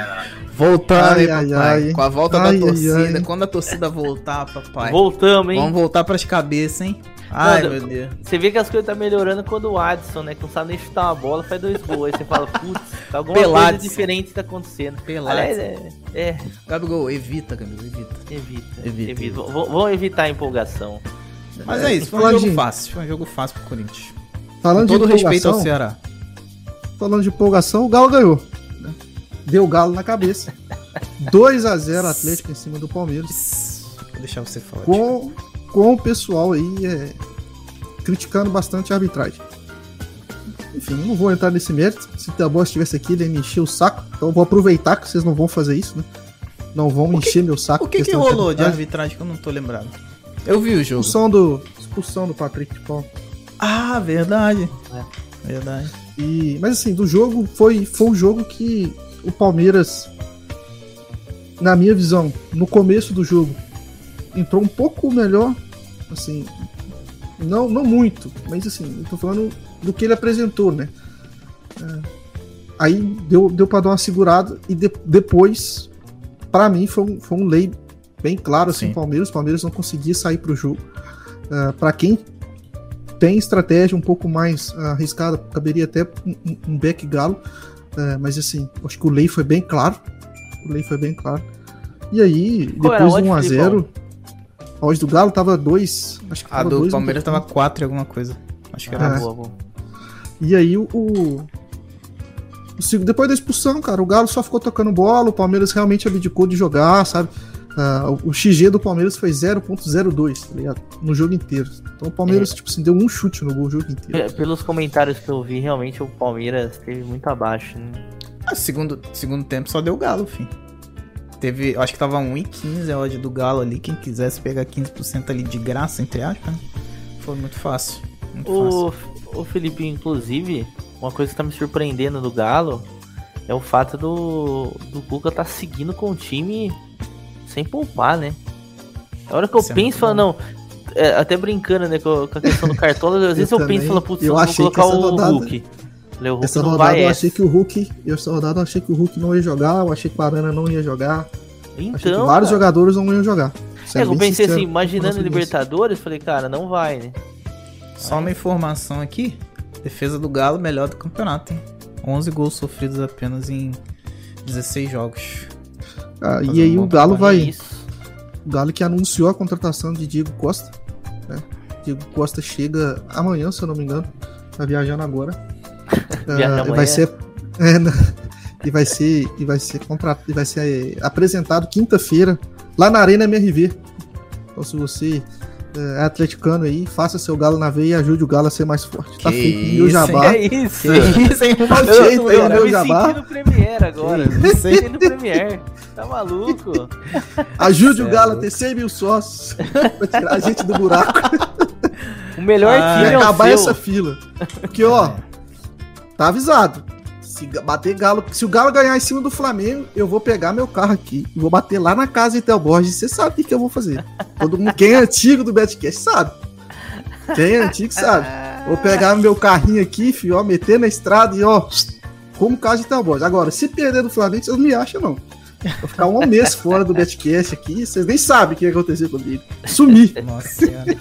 Voltando, Ai. Com a volta Ai, da ai, torcida. ai. Quando a torcida voltar, papai. voltamos, hein? Vamos voltar pras cabeças, hein? Ai, Não, meu Deus. Você vê que as coisas tá melhorando quando o Adson, né? Que não sabe nem chutar uma bola, faz dois gols. Aí você fala, putz, tá alguma Peladson. coisa diferente tá acontecendo. Peladson. Aliás, é, é, Gabigol, evita, Gabigol, evita. evita, Evita, evita. Vamos evitar a empolgação. Mas é, isso, foi um Falando jogo de- fácil. Foi um jogo fácil pro Corinthians. Com Falando todo de respeito ao Ceará. falando de empolgação, o Galo ganhou. né? Deu o Galo na cabeça. 2 a 0 Atlético em cima do Palmeiras. Vou deixar você falar. Com, com o pessoal aí é, criticando bastante a arbitragem. Enfim, não vou entrar nesse mérito. Se o Teobó estivesse aqui, ele ia me encher o saco. Então eu vou aproveitar que vocês não vão fazer isso, né? Não vão me encher meu saco. O que que rolou de arbitragem. arbitragem que eu não tô lembrado? Eu vi o jogo. Expulsão do, expulsão do Patrick de Paulo. Ah, verdade. Verdade. E, mas assim, do jogo foi, foi um jogo que o Palmeiras, na minha visão, no começo do jogo, entrou um pouco melhor, assim, não, não muito, mas assim, eu tô falando do que ele apresentou, né? É, aí deu, deu pra dar uma segurada e de- depois, pra mim, foi um, foi um lei bem claro, assim, Sim. o Palmeiras, o Palmeiras não conseguia sair pro jogo. É, pra quem tem estratégia um pouco mais arriscada, caberia até um, um- um back galo, é, mas assim, acho que o lei foi bem claro. O lei foi bem claro. E aí, depois a do odd, 1x0, a odd do Galo tava 2. Acho que A do dois, Palmeiras um tava pouquinho. 4 e alguma coisa. Acho que era. É. boa, boa. E aí o. depois da expulsão, cara, o Galo só ficou tocando bola, o Palmeiras realmente abdicou de jogar, sabe? Ah, o- XG do Palmeiras foi 0.02, tá ligado? No jogo inteiro. Então o Palmeiras, tipo assim, deu um chute no gol o jogo inteiro. Pe- Pelos comentários que eu vi, realmente o Palmeiras teve muito abaixo. Né? Ah, segundo, segundo tempo só deu Galo, fim. Teve, eu acho que tava 1,15 a odd do Galo ali. Quem quisesse pegar 15% ali de graça, entre aspas, né? Foi muito fácil. Muito fácil. O, o Felipe, inclusive, uma coisa que tá me surpreendendo do Galo é o fato do, do Cuca tá seguindo com o time sem poupar, né? A hora que eu Isso é penso, muito falo, não. é, até brincando, né, com, a questão do cartola, às vezes eu, também. penso, falo, putz, Eu eu vou colocar o rodada- Hulk. O Hulk Essa rodada vai eu essa. achei que o Hulk. Essa rodada eu achei que o Hulk não ia jogar, eu achei que o Arana não ia jogar. achei que Então, vários cara, jogadores não iam jogar. é, eu pensei sincero, assim, imaginando Libertadores, falei, cara, não vai, né? Só uma informação aqui. Defesa do Galo melhor do campeonato, hein? 11 gols sofridos apenas em 16 jogos. Ah, e aí um o Galo vai. Isso. O Galo que anunciou a contratação de Diego Costa. né? Diego Costa chega amanhã, se eu não me engano. Tá viajando agora. Amanhã. vai ser. é, né? e vai ser. E vai ser contra, e vai ser é, apresentado quinta-feira lá na Arena MRV. Então se você é atleticano aí, faça seu galo na veia e ajude o galo a ser mais forte. Tá Que feito meu isso, jabá. É isso. Que isso, hein? Tá Eu, feito eu, aí eu, o meu me jabá. senti no Premiere agora. Que Me senti no Premiere. Tá maluco? Ajude o é Galo a ter 100 mil sócios pra tirar a gente do buraco. O melhor Ah, time e é o acabar seu. essa fila. Porque, ó, tá avisado. Se bater Galo, se o Galo ganhar em cima do Flamengo, eu vou pegar meu carro aqui e vou bater lá na casa de Tel Borges. Você sabe o que, que eu vou fazer. Todo mundo, quem é antigo do Betcast sabe. Quem é antigo sabe. Vou pegar meu carrinho aqui, filho, ó, meter na estrada e ó, como caso de Boys. Agora, se perder do Flamengo, vocês não me acham, não. Vou ficar um mês fora do Betcast aqui, vocês nem sabem o que ia acontecer comigo. Sumi. Nossa senhora.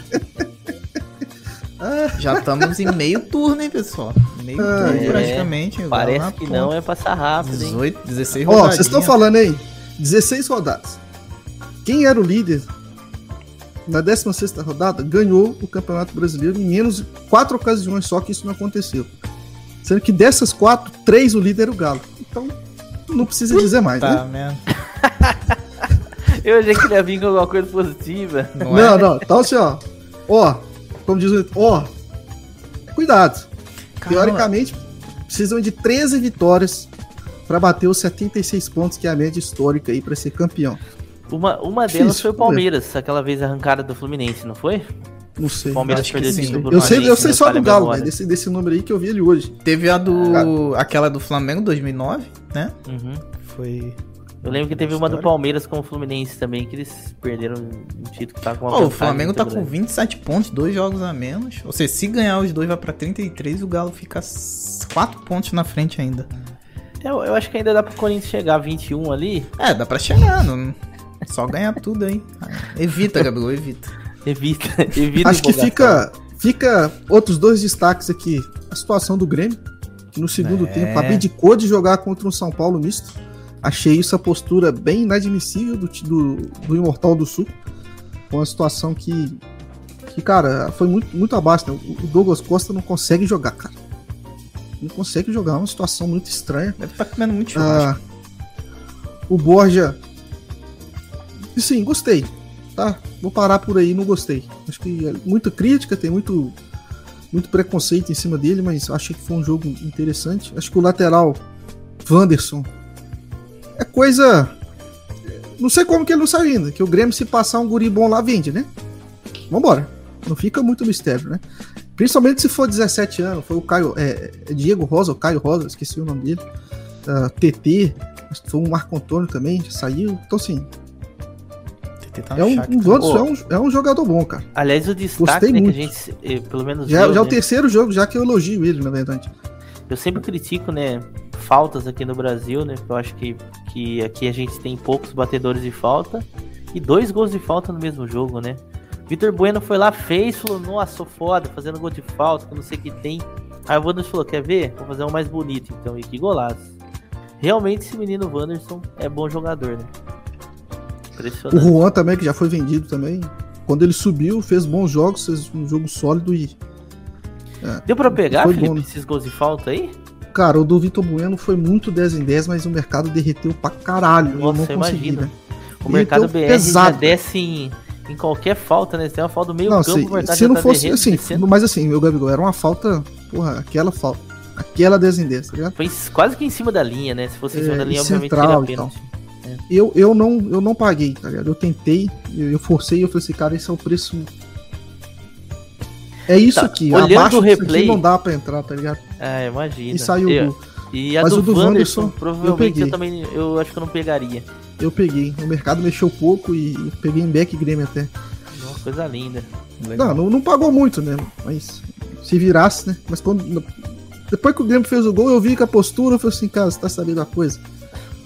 Já estamos em meio turno, hein, pessoal? Meio Ah, turno, é. praticamente. Parece que ponta. não é passar rápido, hein? 18, 16 Ó, rodadinhas. vocês estão falando aí, 16 rodadas. Quem era o líder na 16 rodada ganhou o Campeonato Brasileiro em menos de quatro ocasiões, só que isso não aconteceu. Sendo que dessas quatro, três o líder era o Galo. Então, não precisa dizer mais, Tá, né? Eu achei que ele ia vir com alguma coisa positiva. Não, Não, é? não. Então, assim, ó. Ó, como diz o. Ó, cuidado. Caramba. Teoricamente, precisam de 13 vitórias para bater os 76 pontos, que é a média histórica aí para ser campeão. Uma, uma Difícil, delas foi o ver. Palmeiras, aquela vez arrancada do Fluminense, não foi? Não sei. O Palmeiras perdeu sim. esse jogo Eu sei, eu sei né? só do Galo, né? Desse, desse número aí que eu vi ele hoje. Teve a do. aquela do Flamengo 2009, né? Uhum. Foi. Eu lembro que teve uma do. Palmeiras com o Fluminense também, que eles perderam um título que tava com uma Ó, o Flamengo tá com grande. 27 pontos, dois jogos a menos. Ou seja, se ganhar os dois vai pra 33, o Galo fica 4 pontos na frente ainda. Eu, eu acho que ainda dá pro Corinthians chegar a 21 ali. É, dá pra chegar, não... só ganhar tudo aí. Evita, Gabriel, evita. Evita, evita Acho que fica, fica outros dois destaques aqui. A situação do Grêmio, que no segundo É. tempo abdicou de jogar contra um São Paulo misto. Achei isso a postura bem inadmissível do, do, do Imortal do Sul. Foi uma situação que, que cara, foi muito, muito abaixo. Né? O Douglas Costa não consegue jogar, cara. Não consegue jogar, é uma situação muito estranha. Deve estar comendo muito churrasco. Ah, o Borja. E sim, gostei. Tá? Vou parar por aí, não gostei. Acho que é muita crítica, tem muito, muito preconceito em cima dele, mas achei que foi um jogo interessante. Acho que o lateral Wanderson é coisa. Não sei como que ele não saiu ainda. Que o Grêmio, se passar um guri bom lá, vende, né? Vambora. Não fica muito mistério, né? Principalmente se for 17 anos. Foi o Caio. É, é Diego Rosa, o Caio Rosa, esqueci o nome dele. Ah, TT, foi um Marco Antônio também, já saiu. Então, assim, TT tá é um, um, é um, é um jogador bom, cara. Aliás, o destaque Gostei né, que a muito. gente, eh, pelo menos Já, eu, já é o né, terceiro jogo já que eu elogio ele, na verdade. eu sempre critico, né, faltas aqui no Brasil, né, eu acho que, que aqui a gente tem poucos batedores de falta e dois gols de falta no mesmo jogo, né. Vitor Bueno foi lá, fez, falou, nossa, sou foda, fazendo gol de falta, que eu não sei o que tem. Aí o Wanderson falou, quer ver? Vou fazer um mais bonito, então, e que golaço. Realmente esse menino Wanderson é bom jogador, né. O Impressionante. Juan também, que já foi vendido também. Quando ele subiu, fez bons jogos, fez um jogo sólido e. Deu pra pegar, Felipe, bom, né? esses gols de falta aí? Cara, o do Vitor Bueno foi muito 10 em 10, mas o mercado derreteu pra caralho. eu Nossa, não consegui, imagina. né? O mercado BR pesado. já desce em, em qualquer falta, né? Se tem uma falta do meio Não, campo, se, se não tá fosse assim, descendo. mas assim, meu Gabigol, era uma falta, porra, aquela falta. Aquela 10 em 10, tá ligado? Foi quase que em cima da linha, né? Se fosse em cima É, da linha, obviamente central seria pênalti. Eu, eu, não, eu não paguei, tá ligado? Eu tentei, eu, eu forcei, eu falei assim, cara, esse é o preço. É isso Tá, aqui, olhando abaixo o disso aqui replay- não dá pra entrar, tá ligado? Ah, imagina. E saiu eu, o gol. E a Mas do, o do Wanderson, Wanderson, eu provavelmente peguei. eu, também, eu acho que eu não pegaria. Eu peguei. O mercado mexeu pouco e eu peguei em back Grêmio até. Uma coisa linda. Não, não, não pagou muito, né? Mas se virasse, né? Mas quando. Depois que o Grêmio fez o gol, eu vi que a postura, eu falei assim, cara, você tá sabendo a coisa?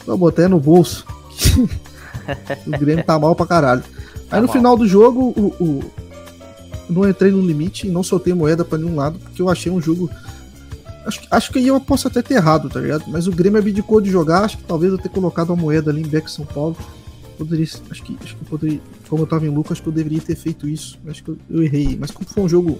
Vou botar no bolso. o Grêmio tá mal pra caralho. Aí Tá no mal. final do jogo, o, o- eu não entrei no limite e não soltei moeda pra nenhum lado, porque eu achei um jogo. Acho, acho que aí eu posso até ter errado, tá ligado? Mas o Grêmio abdicou de jogar, acho que talvez eu ter colocado uma moeda ali em Beck São Paulo. Poderia, acho que, acho que eu poderia, como eu tava em lucro, acho que eu deveria ter feito isso. Acho que eu, eu errei. Mas como foi um jogo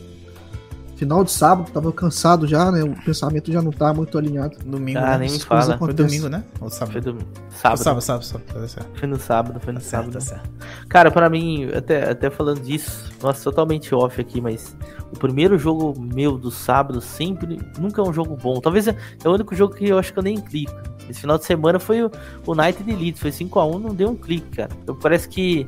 final de sábado, tava cansado já, né? O pensamento já não tá muito alinhado. Domingo, Ah, né? nem me fala. Foi domingo, né? Ou sábado? Foi do Foi sábado. sábado, sábado, sábado. Tá certo. Foi no sábado, foi no Tá certo, sábado. tá certo. Cara, pra mim, até, até falando disso, nossa, totalmente off aqui, mas o primeiro jogo meu do sábado sempre, nunca é um jogo bom. Talvez é, é o único jogo que eu acho que eu nem clico. Esse final de semana foi o o United Elite, foi 5x1, não deu um clique, cara. Eu, parece que,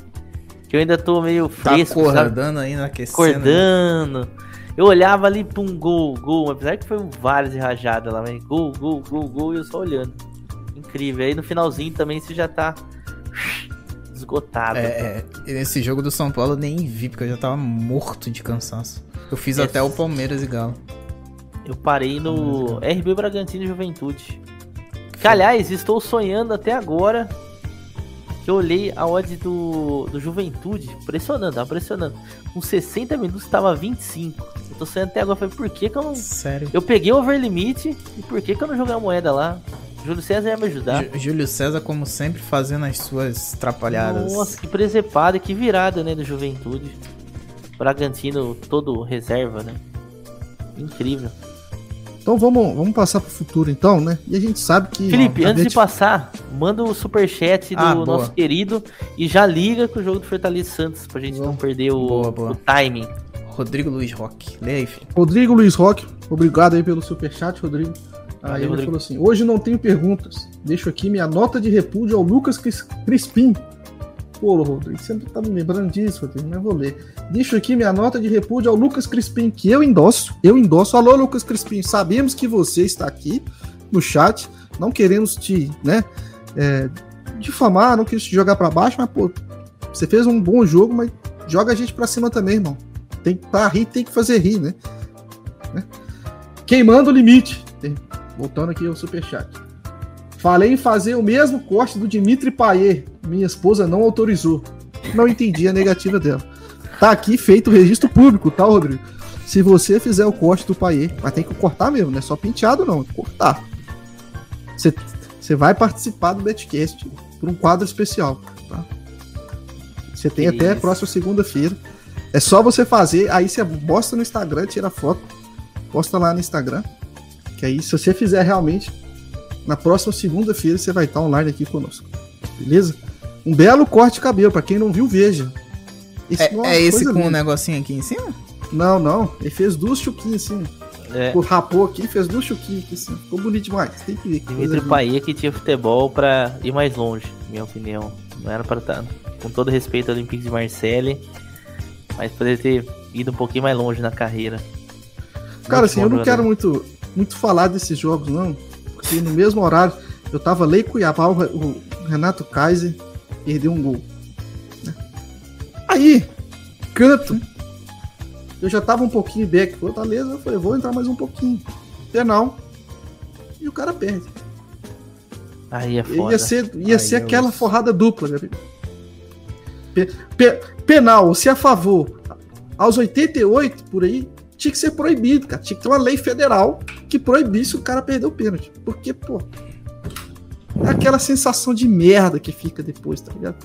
que eu ainda tô meio Tá fresco, sabe? acordando ainda, aquecendo. Acordando. Eu olhava ali pra um gol, gol, apesar que foi um vários de rajada lá, mas gol, gol, gol, gol, e eu só olhando. Incrível. Aí no finalzinho também você já tá esgotado. É, é, e nesse jogo do São Paulo eu nem vi, porque eu já tava morto de cansaço. Eu fiz É. até o Palmeiras e Galo. Eu parei no RB Bragantino e Juventude. Que, aliás, estou sonhando até agora que eu olhei a odd do, do Juventude, pressionando, tava pressionando. Com 60 minutos tava 25. Eu tô sonhando até agora, falei, por que que eu não... Sério. Eu peguei o over limite e por que que eu não joguei a moeda lá? Júlio César ia me ajudar. Jú- Júlio César, como sempre, fazendo as suas trapalhadas. Nossa, que presepada, que virada, né, do Juventude. Bragantino todo reserva, né? Incrível. Então vamos, vamos passar pro futuro então, né? E a gente sabe que. Felipe, ó, antes de passar, manda o superchat do Ah, boa. nosso querido e já liga com o jogo do Fortaleza Santos pra gente não perder o, Boa, boa. o timing. Rodrigo Luiz Roque. Lê aí, filho. Rodrigo Luiz Roque, obrigado aí pelo superchat, Rodrigo. Aí Valeu, ele Rodrigo. falou assim: hoje não tenho perguntas. Deixo aqui minha nota de repúdio ao Lucas Cris- Crispim. Pô, Rodrigo, você não tá me lembrando disso, Rodrigo, mas vou ler. Deixo aqui minha nota de repúdio ao Lucas Crispim, que eu endosso. Eu endosso. Alô, Lucas Crispim, sabemos que você está aqui no chat. Não queremos te, né, é, difamar, não queremos te jogar pra baixo, mas, pô, você fez um bom jogo, mas joga a gente pra cima também, irmão. Tem, pra rir, tem que fazer rir, né? Né? Queimando o limite. Voltando aqui ao superchat. Falei em fazer o mesmo corte do Dimitri Payet. Minha esposa não autorizou. Não entendi a negativa dela. Tá aqui feito o registro público, tá, Rodrigo? Se você fizer o corte do Payet, mas tem que cortar mesmo, não é só penteado, não. Cortar. Você, você vai participar do Betcast por um quadro especial, tá? Você tem até a próxima segunda-feira. É só você fazer, aí você posta no Instagram, tira foto, posta lá no Instagram. Que aí, se você fizer realmente, na próxima segunda-feira você vai estar online aqui conosco. Beleza? Um belo corte de cabelo, pra quem não viu, veja. Isso É, não é esse coisa com o linda. negocinho aqui em cima? Não, não. Ele fez duas chuquinhas assim. É, O rapou aqui, fez duas chuquinhas aqui assim. Ficou bonito demais. Tem que ver. Dimitri. Payet que tinha futebol pra ir mais longe, minha opinião. Não era pra estar. Com todo respeito ao Olympique de Marseille, mas poderia ter ido um pouquinho mais longe na carreira. Cara, Muito assim, eu não quero muito, muito falar desses jogos, não. Porque no mesmo horário, eu tava Lei Cuiabá, o Re- o Renato Kaiser perdeu um gol. né? Aí, canto. Eu já tava um pouquinho back. Fortaleza, eu falei, vou entrar mais um pouquinho. Penal. E o cara perde. Aí é foda. Ia ser, ia Ai, ser Deus. aquela forrada dupla, Gabriel. Pe- pe- penal, se a favor, aos 88, por aí, tinha que ser proibido, cara. Tinha que ter uma lei federal que proibisse o cara perder o pênalti. Porque, pô. É aquela sensação de merda que fica depois, tá ligado?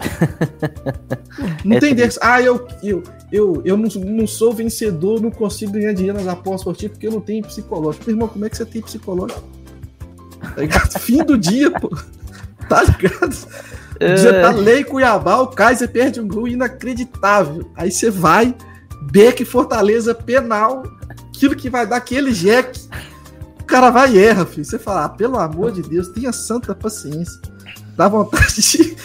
Não É tem dessa. Ah, eu, eu, eu, eu não, não sou vencedor, não consigo ganhar dinheiro nas apostas esportivas porque eu não tenho psicológico. Meu irmão, como é que você tem psicológico? Tá ligado? Fim do dia, pô. Tá ligado? Você tá lei Cuiabá, o Kaiser perde um gol inacreditável. Aí você vai, Beck Fortaleza, penal, aquilo que vai dar aquele jeque. O cara vai e erra, filho. Você fala, ah, pelo amor de Deus, tenha santa paciência. Dá vontade de,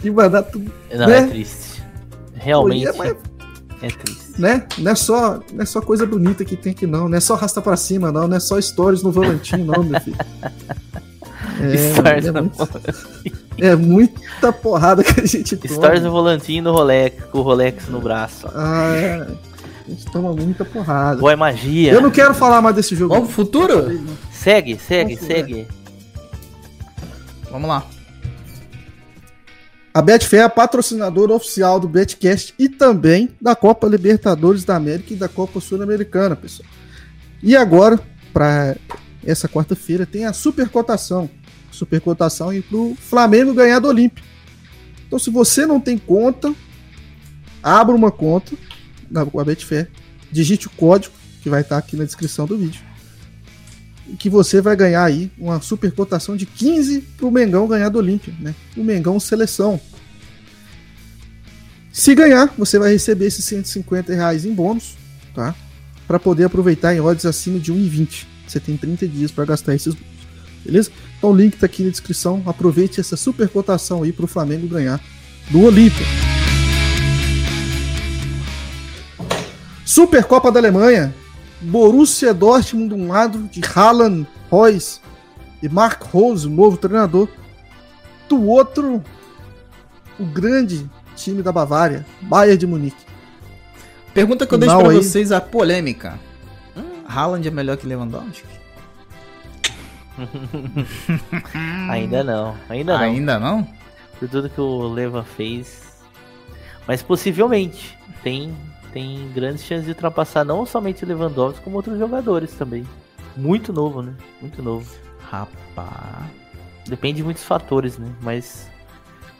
de mandar tudo, Não, né? é triste. Realmente Pô, é, é triste. né? Não é, só, não é só coisa bonita que tem aqui, não. Não é só arrasta pra cima, não. Não é só stories no volantinho, não, meu filho. É, é, no muito- é muita porrada que a gente toma. Stories no volantinho e no Rolex, com o Rolex no braço. Ah, é. A gente toma muita porrada. Boa é magia. Eu não quero falar mais desse jogo. Vamos pro futuro? Segue, segue, Vamos segue. Vamos lá. A Betfair é a patrocinadora oficial do Betcast e também da Copa Libertadores da América e da Copa Sul-Americana, pessoal. E agora, para essa quarta-feira, tem a super cotação. Super cotação para o Flamengo ganhar do Olímpio. Então, se você não tem conta, abra uma conta na Betfair, digite o código que vai estar aqui na descrição do vídeo. E que você vai ganhar aí uma super cotação de 15 para o Mengão ganhar do Olímpio, né? O Mengão seleção. Se ganhar, você vai receber esses 150 reais em bônus, tá? Para poder aproveitar em odds acima de 1,20. Você tem 30 dias para gastar esses bônus. Beleza? Então o link tá aqui na descrição. Aproveite essa super cotação aí para o Flamengo ganhar do Olímpia. Supercopa da Alemanha. Borussia Dortmund de um lado, de Haaland, Reus e Mark Rose, o novo treinador. Do outro, o grande time da Bavária, Bayern de Munique. Pergunta que eu deixo aí. vocês, a polêmica. Haaland é melhor que Lewandowski? ainda não, ainda não. Ainda não? Por tudo que o Leva fez. Mas possivelmente tem, tem grandes chances de ultrapassar não somente o Lewandowski, como outros jogadores também. Muito novo, né? Muito novo. Rapaz. Depende de muitos fatores, né? Mas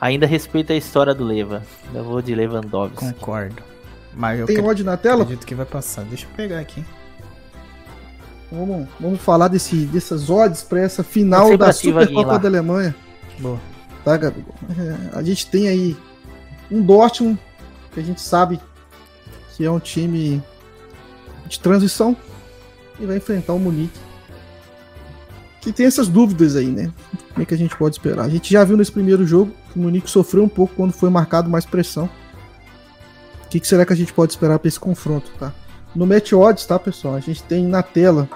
ainda respeita a história do Leva. Eu vou de Lewandowski. Concordo. Mas eu Tem odd na tela? acredito que vai passar. Deixa eu pegar aqui. Vamos, vamos falar desse, dessas odds para essa final da Supercopa da Alemanha. Boa. Tá, Gabigol? É, a gente tem aí um Dortmund, que a gente sabe que é um time de transição, e vai enfrentar o Munique. Que tem essas dúvidas aí, né? Como é que a gente pode esperar? A gente já viu nesse primeiro jogo que o Munique sofreu um pouco quando foi marcado mais pressão. O que, que será que a gente pode esperar para esse confronto, tá? No Match Odds, tá, pessoal? A gente tem na tela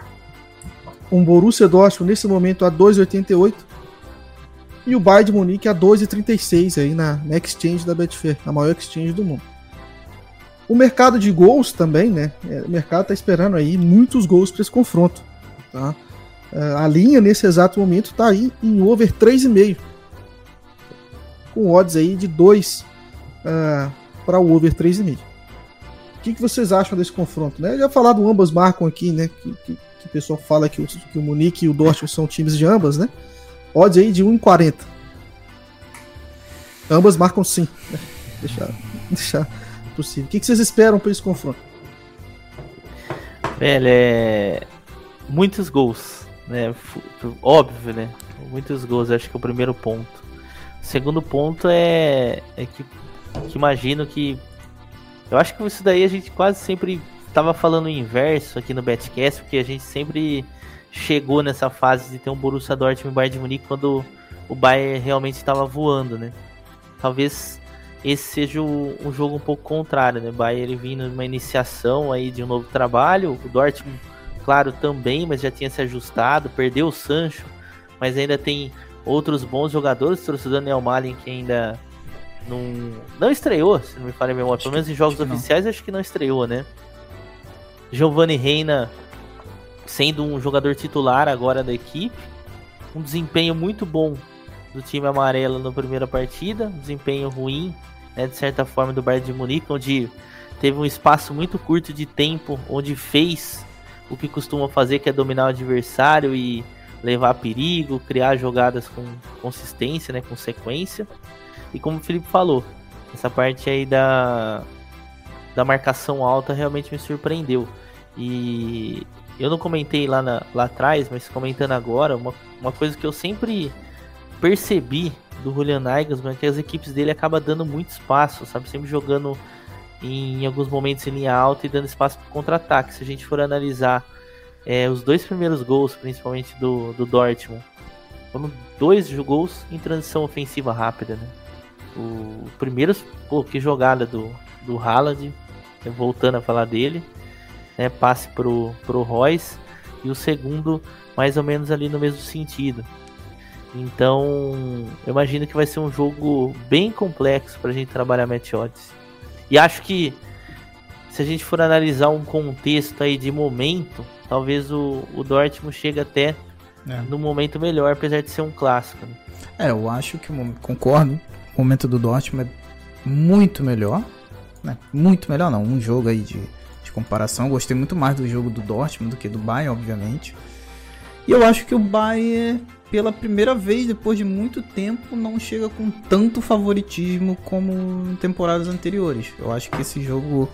um Borussia Dortmund nesse momento a 2,88 e o Bayern de Munique a 2,36 aí na, na exchange da Betfair, a maior exchange do mundo. O mercado de gols também, né? É, O mercado tá esperando aí muitos gols para esse confronto, tá? É, A linha nesse exato momento tá aí em over 3,5. Com odds aí de 2 para o over 3,5. Que, que vocês acham desse confronto? Né? Já falado, ambas marcam aqui, né? Que, que, que o pessoal fala que o, que o Munique e o Dortmund são times de ambas, né? Odds aí de 1,40. Ambas marcam sim. né? Deixar, deixar possível. O que, que vocês esperam para esse confronto? Velho, é. Muitos gols, né? Óbvio, né? Muitos gols, acho que é o primeiro ponto. O segundo ponto é, é que, que imagino que. Eu acho que isso daí a gente quase sempre tava falando o inverso aqui no Betcast, porque a gente sempre chegou nessa fase de ter um Borussia Dortmund e Bayern de Munique quando o Bayern realmente estava voando, né? Talvez esse seja o- um jogo um pouco contrário, né? Bayern ele vindo numa iniciação aí de um novo trabalho, o Dortmund, claro, também, mas já tinha se ajustado, perdeu o Sancho, mas ainda tem outros bons jogadores, trouxe o Daniel Malin que ainda não, não estreou, se não me falha a memória, pelo menos em jogos não. oficiais acho que não estreou, né? Giovanni Reina sendo um jogador titular agora da equipe, um desempenho muito bom do time amarelo na primeira partida, um desempenho ruim, né, de certa forma, do Bayern de Munique, onde teve um espaço muito curto de tempo, onde fez o que costuma fazer, que é dominar o adversário e levar perigo, criar jogadas com consistência, né, com sequência. E como o Felipe falou, essa parte aí da, da marcação alta realmente me surpreendeu. E eu não comentei lá, na- lá atrás, mas comentando agora, uma, uma coisa que eu sempre percebi do Julian Nagelsmann é que as equipes dele acabam dando muito espaço, sabe? Sempre jogando em, alguns momentos em linha alta e dando espaço para contra-ataque. Se a gente for analisar é, os dois primeiros gols, principalmente do, do Dortmund, foram dois gols em transição ofensiva rápida, né? O primeiro, pô, que jogada do, do Haaland, né, voltando a falar dele, né, passe pro, pro Royce, e o segundo, mais ou menos ali no mesmo sentido. Então, eu imagino que vai ser um jogo bem complexo pra gente trabalhar match odds. E acho que se a gente for analisar um contexto aí de momento, talvez o, o Dortmund chegue até É. no momento melhor, apesar de ser um clássico. né? É, eu acho que concordo. O momento do Dortmund é muito melhor. Né? Muito melhor não. Um jogo aí de, de comparação. Gostei muito mais do jogo do Dortmund do que do Bayern, obviamente. E eu acho que o Bayern, pela primeira vez depois de muito tempo, não chega com tanto favoritismo como em temporadas anteriores. Eu acho que esse jogo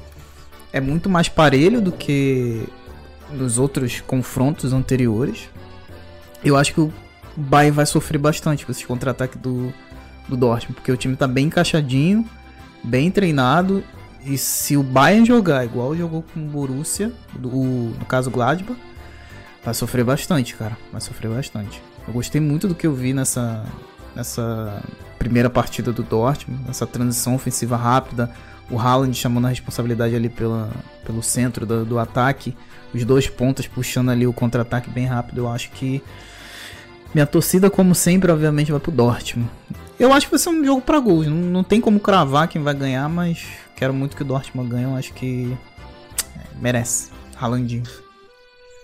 é muito mais parelho do que nos outros confrontos anteriores. Eu acho que o Bayern vai sofrer bastante com esse contra-ataque do, do Dortmund, porque o time tá bem encaixadinho, bem treinado, e se o Bayern jogar igual jogou com o Borussia, do, no caso Gladbach, vai sofrer bastante, cara, vai sofrer bastante. Eu gostei muito do que eu vi nessa, nessa primeira partida do Dortmund, nessa transição ofensiva rápida, o Haaland chamando a responsabilidade ali pela, pelo centro do, do ataque, os dois pontas puxando ali o contra-ataque bem rápido, eu acho que minha torcida, como sempre, obviamente, vai pro Dortmund. Eu acho que vai ser um jogo pra gols. Não, não tem como cravar quem vai ganhar, mas quero muito que o Dortmund ganhe. Eu acho que é, merece. Ralandinho.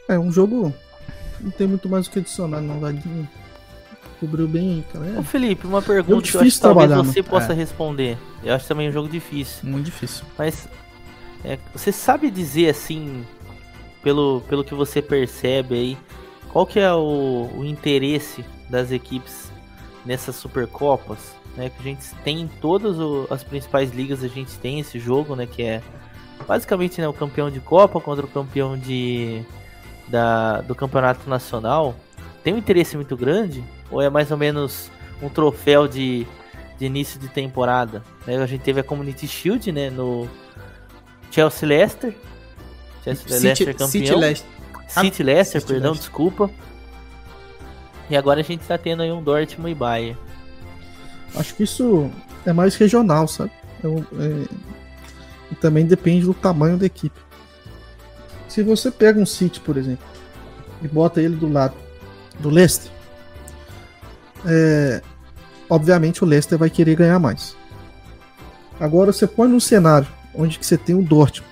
É um jogo não tem muito mais o que adicionar, não, Vaguinho. Cobriu bem aí, cara. É. Ô Felipe, uma pergunta que eu acho difícil que talvez você né? possa É. responder. Eu acho também um jogo difícil. Muito difícil. Mas é, você sabe dizer assim, pelo, pelo que você percebe aí, qual que é o, o interesse das equipes nessas Supercopas? Né, que a gente tem em todas as principais ligas, a gente tem esse jogo, né? Que é basicamente né, o campeão de Copa contra o campeão de, da, do campeonato nacional. Tem um interesse muito grande? Ou é mais ou menos um troféu de, de início de temporada? né? A gente teve a Community Shield, né? No Chelsea Leicester. Chelsea Leicester campeão. City Leicester. City Leicester, City perdão, Leicester. desculpa. E agora a gente tá tendo aí um Dortmund e Bayern. Acho que isso é mais regional, sabe? É um- é- E também depende do tamanho da equipe. Se você pega um City, por exemplo, e bota ele do lado do Leicester, é, obviamente o Leicester vai querer ganhar mais. Agora você põe num cenário onde que você tem o Dortmund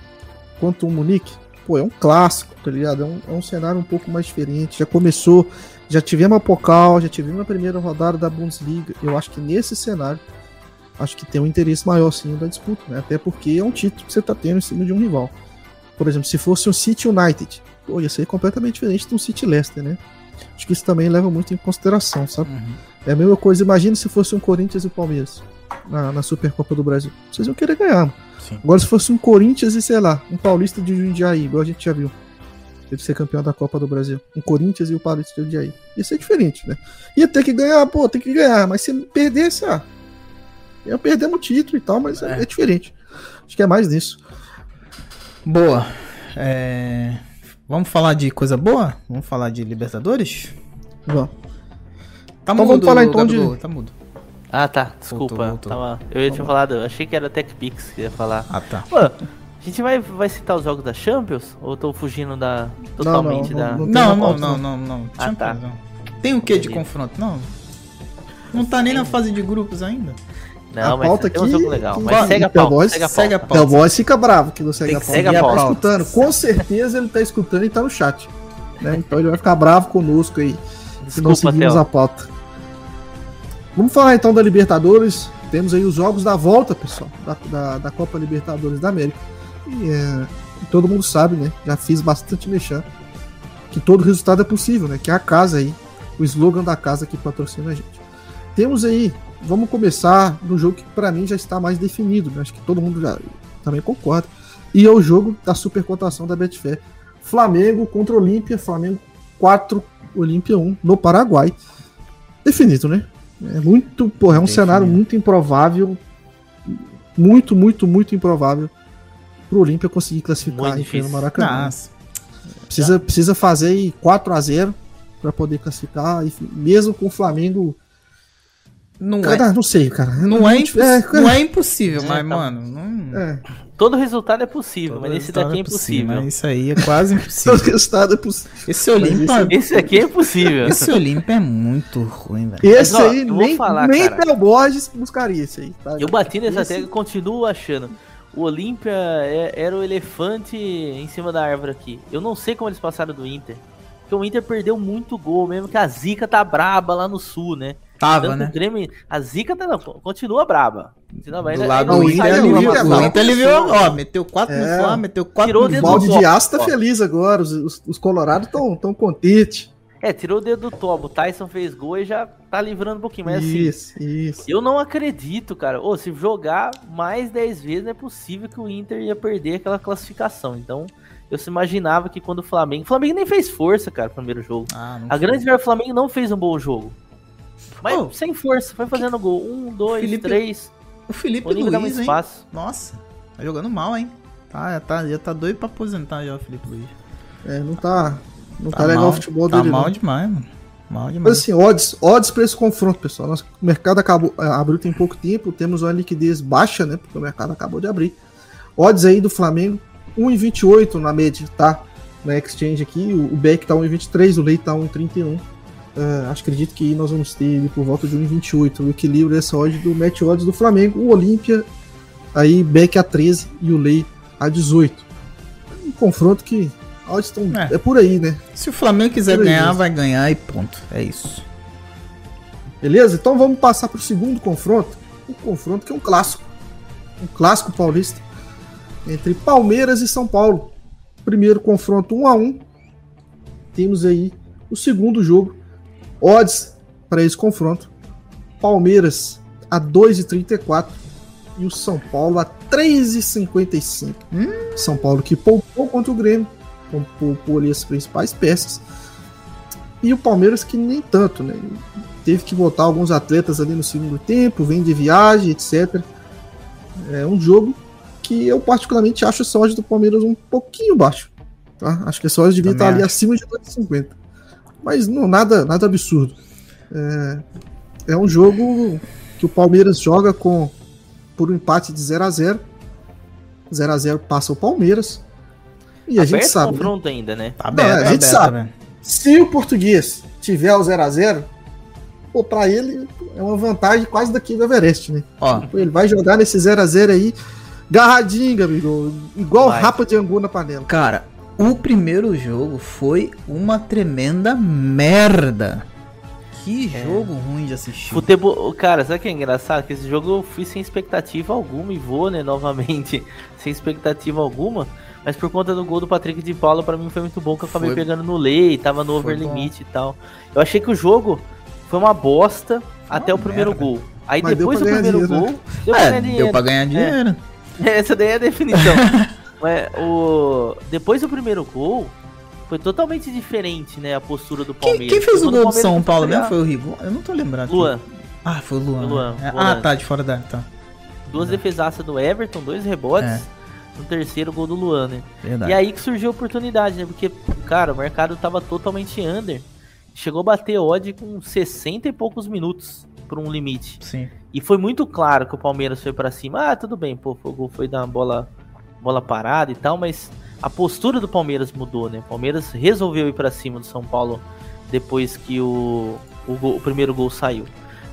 contra o Munique, pô, é um clássico, tá ligado? É um, é um cenário um pouco mais diferente. Já começou, já tivemos a Pokal, já tivemos a primeira rodada da Bundesliga. Eu acho que nesse cenário, acho que tem um interesse maior sim da disputa, né? Até porque é um título que você tá tendo em cima de um rival. Por exemplo, se fosse um City United, pô, ia ser completamente diferente de um City Leicester, né? Acho que isso também leva muito em consideração, sabe? Uhum. É a mesma coisa, imagine se fosse um Corinthians e Palmeiras na, na Supercopa do Brasil. Vocês iam querer ganhar. mano. Sim. Agora, se fosse um Corinthians e, sei lá, um Paulista de Jundiaí, igual a gente já viu. Ele ser campeão da Copa do Brasil. Um Corinthians e o Paulista de Jundiaí. Ia ser diferente, né? Ia ter que ganhar, pô, tem que ganhar. Mas se perdesse, ah, ia perder o título e tal, mas é, É. é diferente. Acho que é mais nisso. Boa. É, Vamos falar de coisa boa? Vamos falar de Libertadores? Vamos. Tá Então vamos falar então de- Tá mudo. Ah, tá. Desculpa. Voltou, voltou. Tava- eu ia tinha falado, eu achei que era TechPix que ia falar. Ah, tá. Pô, a gente vai, vai citar os jogos da Champions? Ou eu tô fugindo da. Totalmente não, da. não. tem Não, não, não, não. não, não. Ah, Champions, tá. não. Tem o que de confronto? Não. Não tá nem na fase de grupos ainda. Não, A mas pauta tem um aqui- jogo legal. que- Mas segue a pauta. Boys, Segue a segue a pauta. Boys fica bravo que não segue a que pauta. segue a Ele tá pauta. escutando, com certeza ele tá escutando e tá no chat. né? Então ele vai ficar bravo conosco aí, se não Desculpa, seguirmos Theo. a pauta. Vamos falar então da Libertadores. Temos aí os jogos da volta, pessoal, da, da, da Copa Libertadores da América. E é, todo mundo sabe, né? Já fiz bastante mexer que todo resultado é possível, né? Que é a casa aí, o slogan da casa que patrocina a gente. Temos aí, vamos começar no jogo que pra mim já está mais definido, né? Acho que todo mundo já também concorda. E é o jogo da supercotação da Betfair. Flamengo contra Olímpia, Flamengo 4, Olímpia 1 no Paraguai. Definido, né? É muito, porra, é um Definido. cenário muito improvável. Muito, muito, muito improvável pro Olímpia conseguir classificar no Maracanã. Nossa. Precisa, precisa fazer aí 4 a 0 para poder classificar, e mesmo com o Flamengo. Não é, Cara, não sei, cara. não é, muito- imposs- é, não é impossível, É, mas, tá. mano, não. é, Todo resultado é possível, todo mas esse daqui é impossível. Isso aí é quase todo impossível. resultado é possível. Esse Olímpia. Esse aqui é impossível. Esse Olímpia é muito ruim, velho. Esse Mas, ó, aí, nem, falar, nem cara. Theo Borges buscaria esse aí. tá? Eu bati nessa Esse- tecla e continuo achando. O Olímpia é- era o elefante em cima da árvore aqui. Eu não sei como eles passaram do Inter. Porque o Inter perdeu muito gol, mesmo que a zica tá braba lá no sul, né? Tava, Tanto né? o Grêmio, a zica tá, não, continua braba. Continua, Do ainda- lado do Inter, O. Inter aliviou, ó, meteu 4 É. no Flá, meteu 4 Tirou o no O balde de aço tá feliz agora. Os, os, os colorados estão tão contentes. É, tirou o dedo do tobo. O Tyson fez gol e já tá livrando um pouquinho. Mas assim, Isso, isso. eu não acredito, cara. Ô, se jogar mais 10 vezes, não é possível que o Inter ia perder aquela classificação. Então, eu se imaginava que quando o Flamengo. O Flamengo nem fez força, cara, no primeiro jogo. Ah, A grande verdade, o Flamengo não fez um bom jogo. Mas Oh. sem força, foi fazendo gol. Um, dois, Felipe três. O Felipe O Olímpia dá muito Luiz, hein? espaço. Nossa, tá jogando mal, hein? Tá, já tá, já tá doido pra aposentar já o Felipe Luiz. É, não tá, não tá, Tá legal mal, o futebol Tá dele. mal não. demais, mano. Mal Mas demais. assim, odds, odds para esse confronto, pessoal. Nosso mercado acabou, eh, abriu tem pouco tempo, temos uma liquidez baixa, né? Porque o mercado acabou de abrir. Odds aí do Flamengo, 1,28 na média, tá? Na exchange aqui, o, o Beck tá 1,23, o Leite tá 1,31. Ah, acho acredito que nós vamos ter ele por volta de 1,28. O equilíbrio dessa odd do match odds do Flamengo, o Olímpia, aí Beck a 13 e o Lei a 18. Um confronto que odds estão. É. é. por aí, né? Se o Flamengo quiser ganhar, vai ganhar e ponto. É isso. Beleza? Então vamos passar para o segundo confronto. Um confronto que é um clássico. Um clássico paulista. Entre Palmeiras e São Paulo. Primeiro confronto 1 a 1 Temos aí o segundo jogo. Odds para esse confronto. Palmeiras a 2,34 e o São Paulo a 3,55. Hum. São Paulo que poupou contra o Grêmio, poupou ali as principais peças. E o Palmeiras que nem tanto, né? Teve que botar alguns atletas ali no segundo tempo, vem de viagem, etc. É um jogo que eu particularmente acho essa odd do Palmeiras um pouquinho baixo. Tá? Acho que essa odd devia estar ali acima de 2,50. Mas não nada, nada absurdo. É, é um jogo que o Palmeiras joga com por um empate de 0 a 0 0 a 0 passa o Palmeiras. E a gente sabe. Né? confronto né? ainda, né? Tá aberto, Não, a gente aberto, sabe. Né? Se o português tiver o 0 a 0 pô, pra ele é uma vantagem quase daqui do Everest, né? Ó. Ele vai jogar nesse 0 a 0 aí, garradinho, amigo. Igual vai. rapa de angu na panela. Cara, o primeiro jogo foi uma tremenda merda. Que é. jogo ruim de assistir. Futebol, cara, sabe o que é engraçado? Que esse jogo eu fui sem expectativa alguma e vou, né, novamente, sem expectativa alguma. Mas por conta do gol do Patrick de Paula, para mim foi muito bom que eu acabei foi... pegando no lei, tava no over limite e tal. Eu achei que o jogo foi uma bosta até o primeiro merda. gol. Aí Mas depois do primeiro dinheiro, gol, né? deu, é, pra ganhar dinheiro. deu pra ganhar dinheiro. É. Essa daí é a definição. Mas o depois do primeiro gol, foi totalmente diferente, né? A postura do Palmeiras. Quem, quem fez o gol do São Paulo mesmo foi o Rigo? Eu não tô lembrado. Luan. Ah, foi o Luan. Luan, né? Ah, tá, de fora da. Tá. Duas defesaças do Everton, dois rebotes. É. No terceiro gol do Luan, né? Verdade. E aí que surgiu a oportunidade, né? Porque, cara, o mercado tava totalmente under. Chegou a bater odd com 60 e poucos minutos por um limite. Sim. E foi muito claro que o Palmeiras foi para cima. Ah, tudo bem, pô, o gol foi dar uma bola, bola parada e tal, mas a postura do Palmeiras mudou, né? O Palmeiras resolveu ir para cima do São Paulo depois que o, o, gol, o primeiro gol saiu.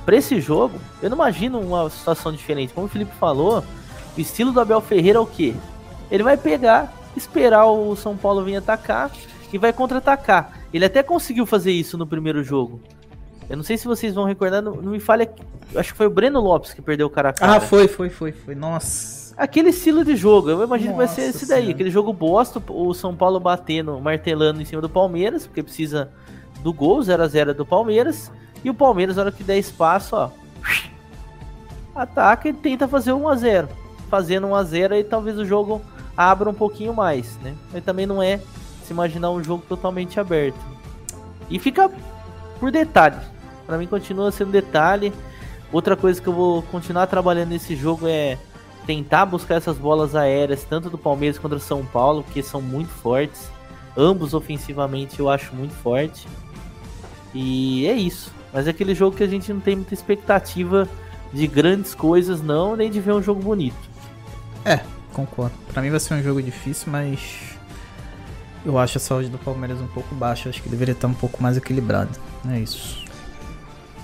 Para esse jogo, eu não imagino uma situação diferente. Como o Felipe falou, o estilo do Abel Ferreira é o quê? Ele vai pegar, esperar o São Paulo vir atacar e vai contra-atacar. Ele até conseguiu fazer isso no primeiro jogo. Eu não sei se vocês vão recordar, não, não me falha. Acho que foi o Breno Lopes que perdeu o cara a cara. Ah, foi, foi, foi, foi. Nossa aquele estilo de jogo. Eu imagino Nossa que vai ser esse daí. Aquele jogo bosta, o São Paulo batendo, martelando em cima do Palmeiras, porque precisa do gol, 0x0 do Palmeiras. E o Palmeiras, na hora que der espaço, ó. Ataca e tenta fazer 1x0. Fazendo 1x0 aí talvez o jogo abra um pouquinho mais, né? Mas também não é se imaginar um jogo totalmente aberto. E fica por detalhe. Para mim continua sendo detalhe. Outra coisa que eu vou continuar trabalhando nesse jogo é tentar buscar essas bolas aéreas, tanto do Palmeiras quanto do São Paulo, que são muito fortes. Ambos ofensivamente eu acho muito forte. E é isso. Mas é aquele jogo que a gente não tem muita expectativa de grandes coisas, não, nem de ver um jogo bonito. É, concordo. Para mim vai ser um jogo difícil, mas eu acho a saúde do Palmeiras um pouco baixa. Acho que deveria estar um pouco mais equilibrado. É isso.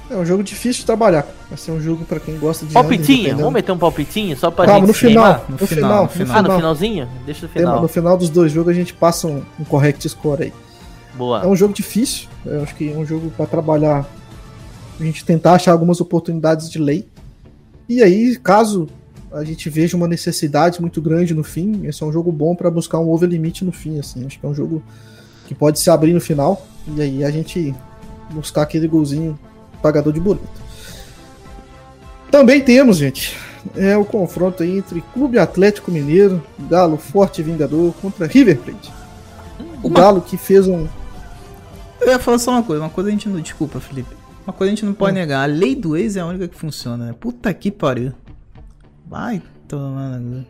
É um jogo difícil de trabalhar. Vai ser um jogo para quem gosta de. Palpitinho? Vamos meter um palpitinho só pra Calma, gente. No final, no, no, final, no, final, Ah, no finalzinho? Deixa no final. No final dos dois jogos a gente passa um, um correct score aí. Boa. É um jogo difícil. Eu acho que é um jogo para trabalhar. A gente tentar achar algumas oportunidades de lei. E aí, caso a gente veja uma necessidade muito grande no fim, esse é um jogo bom para buscar um over limite no fim. Assim. Acho que é um jogo que pode se abrir no final. E aí a gente buscar aquele golzinho pagador de boleto. Também temos, gente, é o confronto entre Clube Atlético Mineiro, Galo Forte Vingador contra River Plate. O uma... Galo que fez um. Eu ia falar só uma coisa, uma coisa a gente não. Desculpa, Felipe. Uma coisa a gente não pode hum. negar. A lei do ex é a única que funciona, né? Puta que pariu. Vai tomando.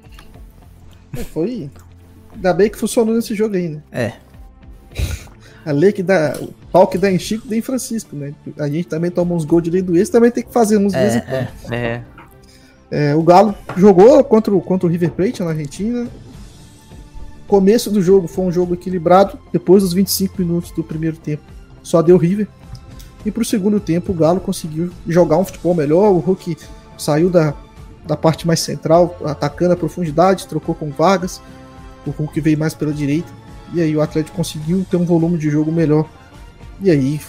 É, foi. Ainda bem que funcionou nesse jogo aí, né? É. A lei que dá. O pau que dá em Chico dá em Francisco, né? A gente também toma uns gols de lei do ex, também tem que fazer uns é, vezes é, é. é, O Galo jogou contra o, contra o River Plate na Argentina. Começo do jogo foi um jogo equilibrado. Depois dos 25 minutos do primeiro tempo, só deu River. E pro segundo tempo, o Galo conseguiu jogar um futebol melhor. O Hulk saiu da, da parte mais central, atacando a profundidade, trocou com Vargas. O Hulk veio mais pela direita e aí o Atlético conseguiu ter um volume de jogo melhor. E aí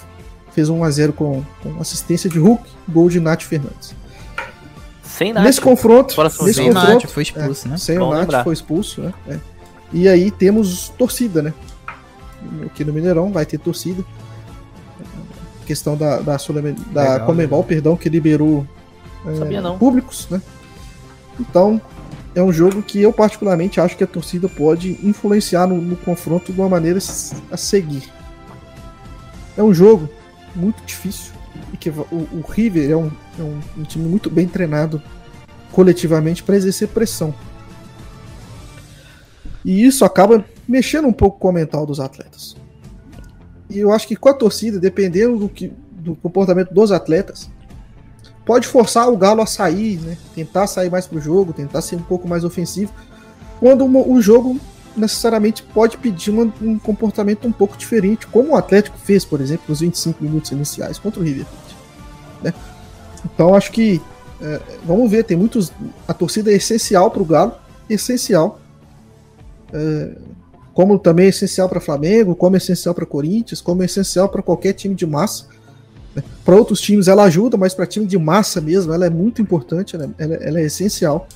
fez um 1x0 com, com assistência de Hulk, gol de Nath Fernandes. Sem nada. Nesse confronto, nesse Sem confronto Nath, foi expulso, né? sem Bom o Nath lembrar. foi expulso, né? É. E aí temos torcida, né? Aqui no Mineirão vai ter torcida. Questão da, da, Sul- da Legal, Comebol, perdão, que liberou é, Sabia não. públicos, né? Então, é um jogo que eu particularmente acho que a torcida pode influenciar no, no confronto de uma maneira a seguir. É um jogo muito difícil e que o, o River é, um, é um- um time muito bem treinado coletivamente para exercer pressão. E isso acaba mexendo um pouco com o mental dos atletas. E eu acho que com a torcida, dependendo do, que, do comportamento dos atletas, pode forçar o Galo a sair, né? Tentar sair mais pro jogo, tentar ser um pouco mais ofensivo, quando uma- o jogo necessariamente pode pedir uma- um comportamento um pouco diferente, como o Atlético fez, por exemplo, nos 25 minutos iniciais contra o River Plate, né? Então acho que é, vamos ver, tem muitos. A torcida é essencial para o Galo, essencial. É, como também é essencial para Flamengo, como é essencial para Corinthians, como é essencial para qualquer time de massa. Para outros times ela ajuda, mas para time de massa mesmo ela é muito importante, ela, ela- ela é essencial.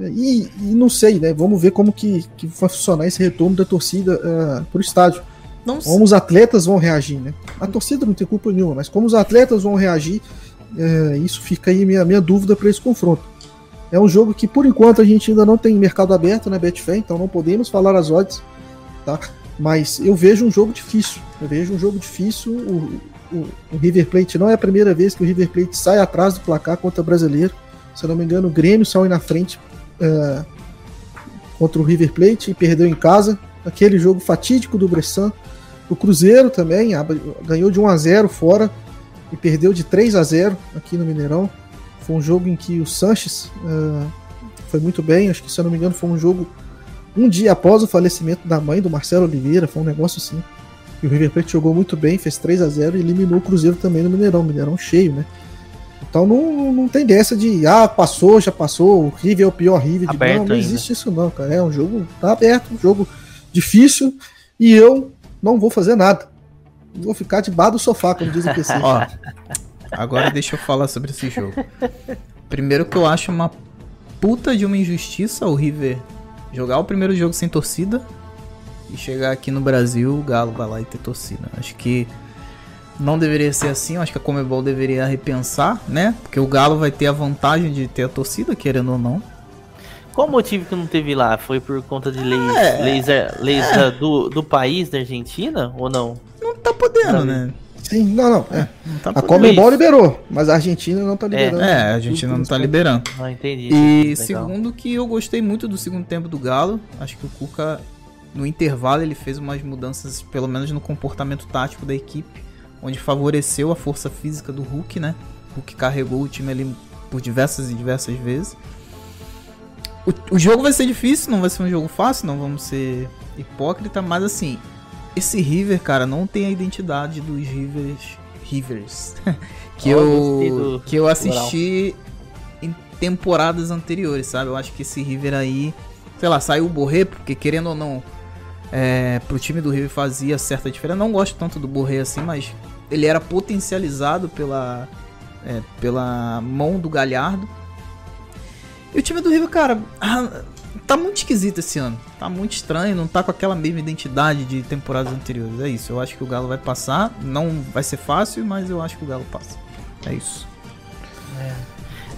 E, e não sei, né? Vamos ver como que, que vai funcionar esse retorno da torcida uh, para o estádio. Não Como os atletas vão reagir, né? A torcida não tem culpa nenhuma, mas como os atletas vão reagir, é, isso fica aí minha, minha dúvida para esse confronto. É um jogo que, por enquanto, a gente ainda não tem mercado aberto na Betfair, então não podemos falar as odds, tá? Mas eu vejo um jogo difícil. Eu vejo um jogo difícil. O, o, o River Plate não é a primeira vez que o River Plate sai atrás do placar contra o brasileiro. Se eu não me engano, o Grêmio saiu na frente é, contra o River Plate e perdeu em casa. Aquele jogo fatídico do Bressan. O Cruzeiro também ganhou de 1 a 0 fora e perdeu de 3 a 0 aqui no Mineirão. Foi um jogo em que o Sanches ah, foi muito bem. Acho que, se eu não me engano, foi um jogo um dia após o falecimento da mãe do Marcelo Oliveira. Foi um negócio assim. E o River Plate jogou muito bem, fez 3 a 0 e eliminou o Cruzeiro também no Mineirão. Mineirão cheio, né? Então não, não tem dessa de, ah, passou, já passou, o River é o pior River. De... Aberto Não, não ainda. existe isso não, cara. É um jogo, tá aberto, um jogo difícil e eu não vou fazer nada. Vou ficar debaixo do sofá, como diz o PC. Ó, agora deixa eu falar sobre esse jogo. Primeiro que eu acho uma puta de uma injustiça o River jogar o primeiro jogo sem torcida e chegar aqui no Brasil, o Galo vai lá e ter torcida. Acho que não deveria ser assim, acho que a Comebol deveria repensar, né? Porque o Galo vai ter a vantagem de ter a torcida, querendo ou não. Qual o motivo que não teve lá? Foi por conta de leis, É. leis, eh, leis da- do, do país, da Argentina? Ou não? Não tá podendo, Não. né? Sim, não, não. é. Não tá A. Comebol liberou, mas a Argentina não tá liberando. É, a gente não tá liberando. Não entendi. E Legal. segundo que eu gostei muito do segundo tempo do Galo, acho que o Cuca no intervalo ele fez umas mudanças, pelo menos no comportamento tático da equipe, onde favoreceu a força física do Hulk, né? O Hulk carregou o time ali por diversas e diversas vezes. O, o jogo vai ser difícil, não vai ser um jogo fácil, não vamos ser hipócrita, mas assim, esse River, cara, não tem a identidade dos Rivers, Rivers que eu que eu assisti em temporadas anteriores, sabe? Eu acho que esse River aí, sei lá, saiu o Borré, porque querendo ou não, é, pro time do River fazia certa diferença. Não gosto tanto do Borré assim, mas ele era potencializado pela, é, pela mão do Galhardo. E o time do River, cara, tá muito esquisito esse ano. Tá muito estranho, não tá com aquela mesma identidade de temporadas anteriores. É isso, eu acho que o Galo vai passar. Não vai ser fácil, mas eu acho que o Galo passa. É isso.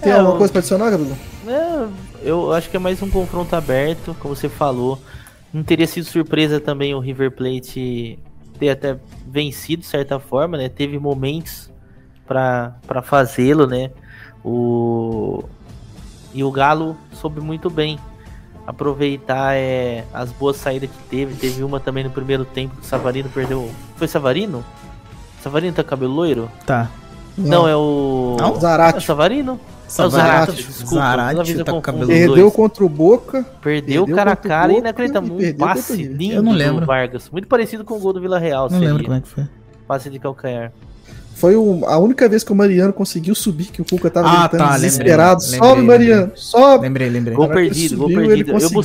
Tem É, alguma eu- coisa pra adicionar, Gabriel? É, eu acho que é mais um confronto aberto, como você falou. Não teria sido surpresa também o River Plate ter até vencido de certa forma, né? Teve momentos pra pra fazê-lo, né? O e o Galo soube muito bem aproveitar é, as boas saídas que teve. Teve uma também no primeiro tempo que o Savarino perdeu. Foi Savarino? Savarino tá cabelo loiro? Tá. Não, é o. Não? É o Zarate. Savarino? Zarate. É o desculpa. Zarate vez eu tá com cabelo Perdeu dois. contra o Boca. Perdeu, Perdeu cara a cara Boca inacreditável. e Um passe lindo Eu não do lembro. Vargas. Muito parecido com o gol do Vila Real. Não seria. lembro como é que foi. Passe de calcanhar. Foi o- a única vez que o Mariano conseguiu subir, que o Cuca tava Ah, gritando tá, lembrei, desesperado. lembrei, sobe, lembrei. Mariano, sobe. Lembrei, lembrei. Gol perdido, gol perdido. Eu conseguiu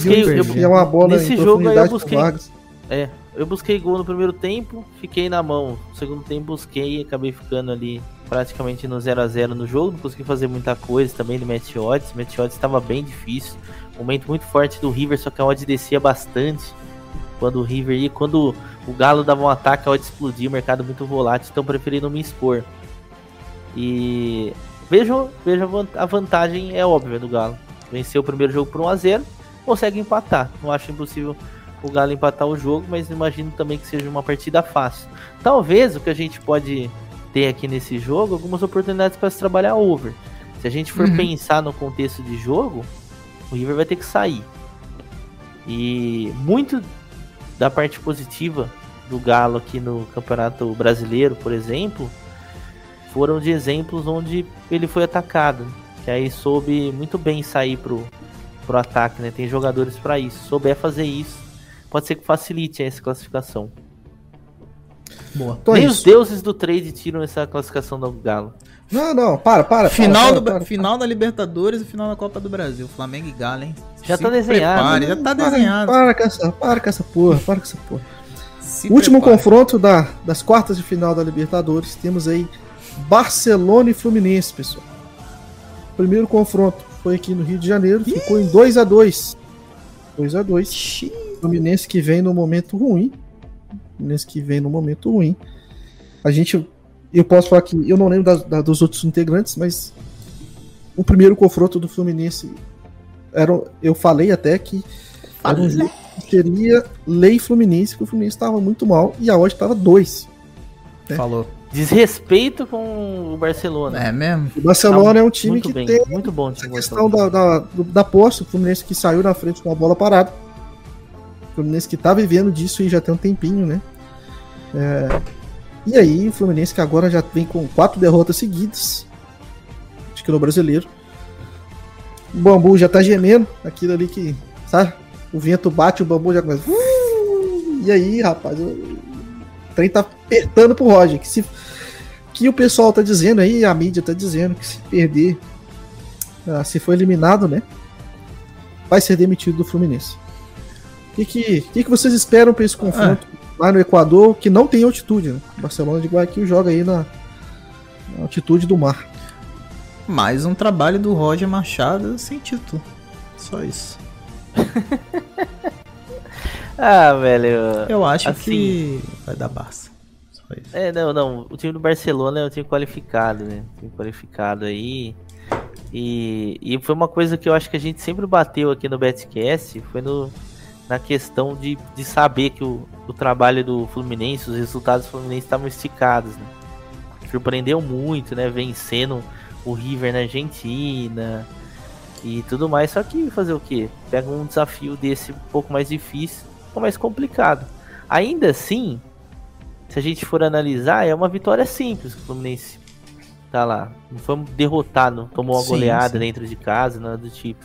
busquei- eu- uma bola nesse jogo aí eu busquei-. É, eu busquei gol no primeiro tempo, fiquei na mão. No segundo tempo busquei e acabei ficando ali praticamente no 0 a 0 no jogo. Não consegui fazer muita coisa também do match odds. O match odds estava bem difícil. Momento muito forte do River, só que a odd descia bastante. Quando o River ia, quando o Galo dava um ataque, a odd explodia, o mercado muito volátil, então preferi não me expor. E vejo, vejo a vantagem é óbvia do Galo. Venceu o primeiro jogo por 1 a 0 consegue empatar. Não acho impossível o Galo empatar o jogo, mas imagino também que seja uma partida fácil. Talvez o que a gente pode ter aqui nesse jogo, algumas oportunidades para se trabalhar over. Se a gente for uhum. pensar no contexto de jogo, o River vai ter que sair. E muito da parte positiva do Galo aqui no Campeonato Brasileiro, por exemplo, foram de exemplos onde ele foi atacado. Que aí soube muito bem sair pro, pro ataque, né? Tem jogadores para isso. Souber fazer isso, pode ser que facilite essa classificação. Boa. Nem é os deuses do trade tiram essa classificação do Galo. Não, não, para, para. Final, para, do, para, final da Libertadores e final da Copa do Brasil. Flamengo e Galo, hein? Já Se tá desenhado. Prepare, já tá desenhado. Para, com essa, para com essa porra, para com essa porra. Se Último prepare. confronto da, das quartas de final da Libertadores. Temos aí Barcelona e Fluminense, pessoal. Primeiro confronto foi aqui no Rio de Janeiro, Ih. ficou em 2 a 2 2 a 2 Fluminense que vem no momento ruim. Fluminense que vem no momento ruim. A gente. Eu posso falar que eu não lembro da, da, dos outros integrantes, mas o primeiro confronto do Fluminense era, eu falei até que era um jogo que seria lei Fluminense, que o Fluminense estava muito mal e a odd estava 2. Né? Falou. Desrespeito com o Barcelona. É mesmo? O Barcelona tá é um time que bem, tem muito bom a questão da, da, da posse, o Fluminense que saiu na frente com a bola parada. Fluminense que tá vivendo disso e já tem um tempinho, né? É, e aí, o Fluminense que agora já vem com quatro derrotas seguidas. Acho que no brasileiro. O bambu já tá gemendo, aquilo ali que, sabe? O vento bate, o bambu já começa. E aí, rapaz, o trem tá apertando pro Roger. Que se que o pessoal tá dizendo aí, a mídia tá dizendo que se perder, uh, se for eliminado, né, vai ser demitido do Fluminense. O que, que, que, que vocês esperam para esse confronto ah. lá no Equador, que não tem altitude? Né? Barcelona de Guayaquil joga aí na, na altitude do mar. Mais um trabalho do Roger Machado sem título. Só isso. ah, velho. Eu acho assim, que vai dar Barça. É, não, não. O time do Barcelona é um time qualificado, né? Um time qualificado aí. E, e foi uma coisa que eu acho que a gente sempre bateu aqui no Betcast, foi no, na questão de, de saber que o, o trabalho do Fluminense, os resultados do Fluminense estavam esticados, né? Surpreendeu muito, né? Vencendo o River na Argentina e tudo mais. Só que fazer o quê? Pega um desafio desse um pouco mais difícil, ou mais complicado. Ainda assim, se a gente for analisar, é uma vitória simples que o Fluminense tá lá. Não foi derrotado, tomou uma sim, goleada sim. dentro de casa, nada do tipo.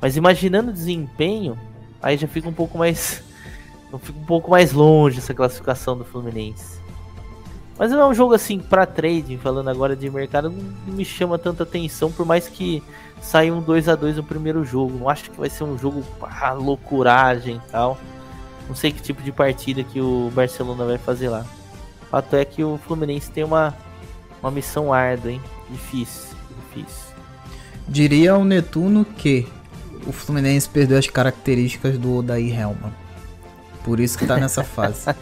Mas imaginando o desempenho, aí já fica um pouco mais. Fica um pouco mais longe essa classificação do Fluminense. Mas não é um jogo assim para trading, falando agora de mercado, não me chama tanta atenção, por mais que saia um 2 a 2 no primeiro jogo. Não acho que vai ser um jogo ah, loucuragem e tal. Não sei que tipo de partida que o Barcelona vai fazer lá. O fato é que o Fluminense tem uma, uma missão árdua, hein? Difícil, difícil. Diria o Netuno que o Fluminense perdeu as características do Odair Helman. Por isso que tá nessa fase.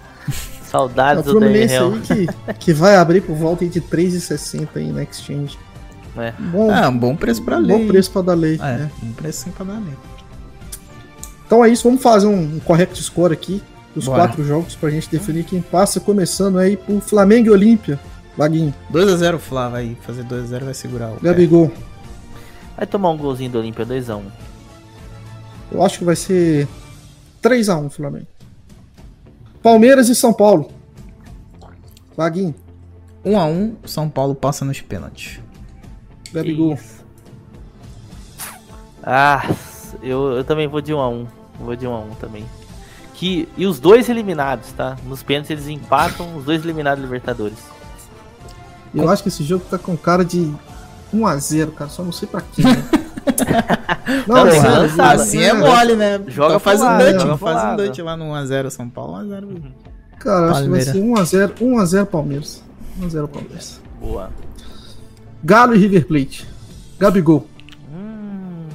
Saudades do Odair Helman. Que, que vai abrir por volta de 3,60 aí na Exchange. É. Bom, é, um bom preço pra lei. Bom preço pra dar lei. É, né? um preço pra dar lei. Então é isso, vamos fazer um, um correct score aqui dos Bora. quatro jogos pra gente definir quem passa, começando aí por Flamengo e Olímpia. Vaguinho. 2x0 Flá, vai fazer 2x0 vai segurar o. Gabigol. Vai tomar um golzinho do Olímpia 2x1. Eu acho que vai ser 3x1 Flamengo. Palmeiras e São Paulo. Vaguinho. 1x1, São Paulo passa nos pênaltis. Gabigol. Ah, eu, eu também vou de 1x1. Vou de 1 a 1 também. Que, e os dois eliminados, tá? Nos pênaltis eles empatam os dois eliminados Libertadores. Eu acho que esse jogo tá com cara de 1 a 0 cara. Só não sei pra quem. Né? Não, é que sério, lançar, Assim né? é mole, né? Joga então faz um Dutch, joga pro faz um. Dutch lá no 1x0 São Paulo, 1x0. Cara, acho que vai ser 1x0, 1x0 Palmeiras. 1x0 Palmeiras. Boa. Galo e River Plate. Gabigol. Hum.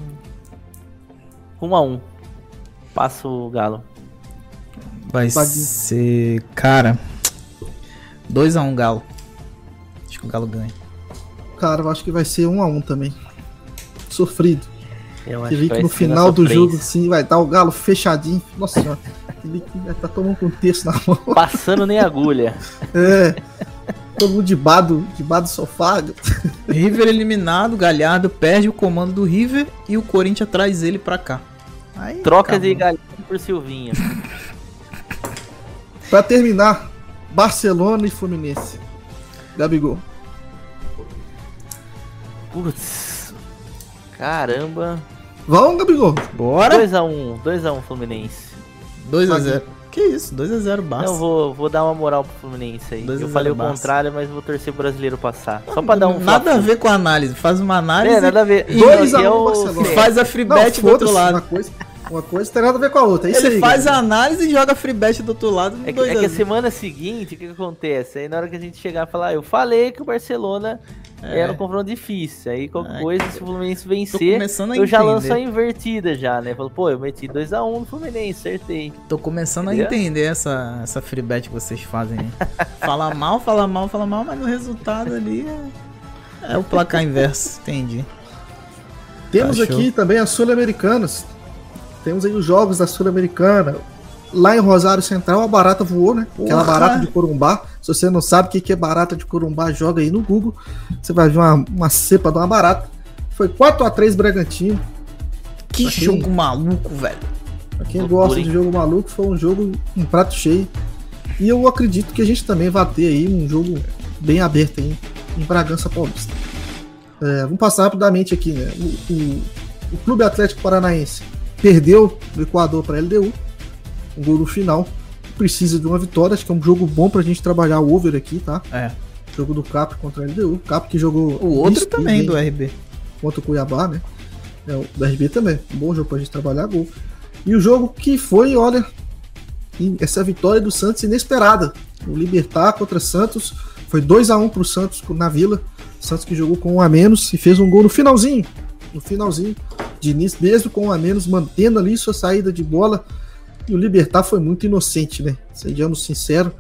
Um a um. Passa o Galo. Vai Pode- ser. Cara. 2x1 Galo. Acho que o Galo ganha. Cara, eu acho que vai ser 1x1 também. Sofrido. Eu Você vê que no final do jogo, sim, vai dar o Galo fechadinho. Nossa senhora. Que estar tomando com um terço na mão. Passando nem agulha. É. Todo mundo debaixo, debaixo do sofá. River eliminado, Galhardo perde o comando do River e o Corinthians traz ele pra cá. Aí, Troca de acabou. galinha por Silvinha. Pra terminar, Barcelona e Fluminense. Gabigol. Putz. Caramba. Vamos, Gabigol. Bora! 2x1. 2x1 Fluminense. 2x0. Que isso? 2x0 Barça. Não, vou, vou dar uma moral pro Fluminense aí. 2 a Eu 0 falei o Barça. contrário, mas vou torcer o brasileiro passar. Só pra dar um Nada a fla-flu. ver com a análise. Faz uma análise É, nada a ver. e, Dois E a um eu- Barcelona. e faz a free bet do outro lado. Uma coisa, uma coisa tem nada a ver com a outra. É isso Ele aí. faz a análise e joga free bet do outro lado. É que, é que a a semana seguinte, o que, que acontece? Aí na hora que a gente chegar e falar, ah, eu falei que o Barcelona É. era um confronto difícil. Aí qualquer É, coisa, se o Fluminense Tô vencer, começando a eu já entender. lanço a invertida já, né? Falo, pô, eu meti 2x1 no Fluminense, acertei. Tô começando Entendeu? a entender essa, essa free bet que vocês fazem aí. fala mal, fala mal, fala mal, mas no resultado ali é, é o placar inverso. Entendi. Temos Tá, aqui também as Sul-Americanas. Temos aí os jogos da Sul-Americana. Lá em Rosário Central, a barata voou, né? Aquela Porra! barata de Corumbá. Se você não sabe o que é barata de Corumbá, joga aí no Google. Você vai ver uma, uma cepa de uma barata. Foi 4x3 Bragantino. Que Pra quem- jogo maluco, velho. Pra quem Loucura, gosta hein? de jogo maluco, foi um jogo um prato cheio. E eu acredito que a gente também vai ter aí um jogo bem aberto aí em Bragança Paulista. É, vamos passar rapidamente aqui, né? O, o- o Clube Atlético Paranaense perdeu do Equador para a LDU. Um gol no final. Precisa de uma vitória. Acho que é um jogo bom pra gente trabalhar o over aqui, tá? É. Jogo do Cap contra a LDU. Cap que jogou. O outro também do RB. contra o Cuiabá, né? É, o do RB também. Um bom jogo pra gente trabalhar gol. E o jogo que foi, olha, essa vitória do Santos inesperada. O Libertar contra Santos. Foi 2 a 1 pro Santos na Vila. Santos que jogou com um a menos e fez um gol no finalzinho. No finalzinho. Diniz, mesmo com a menos, mantendo ali sua saída de bola. E o Libertar foi muito inocente, né? Sejamos sinceros.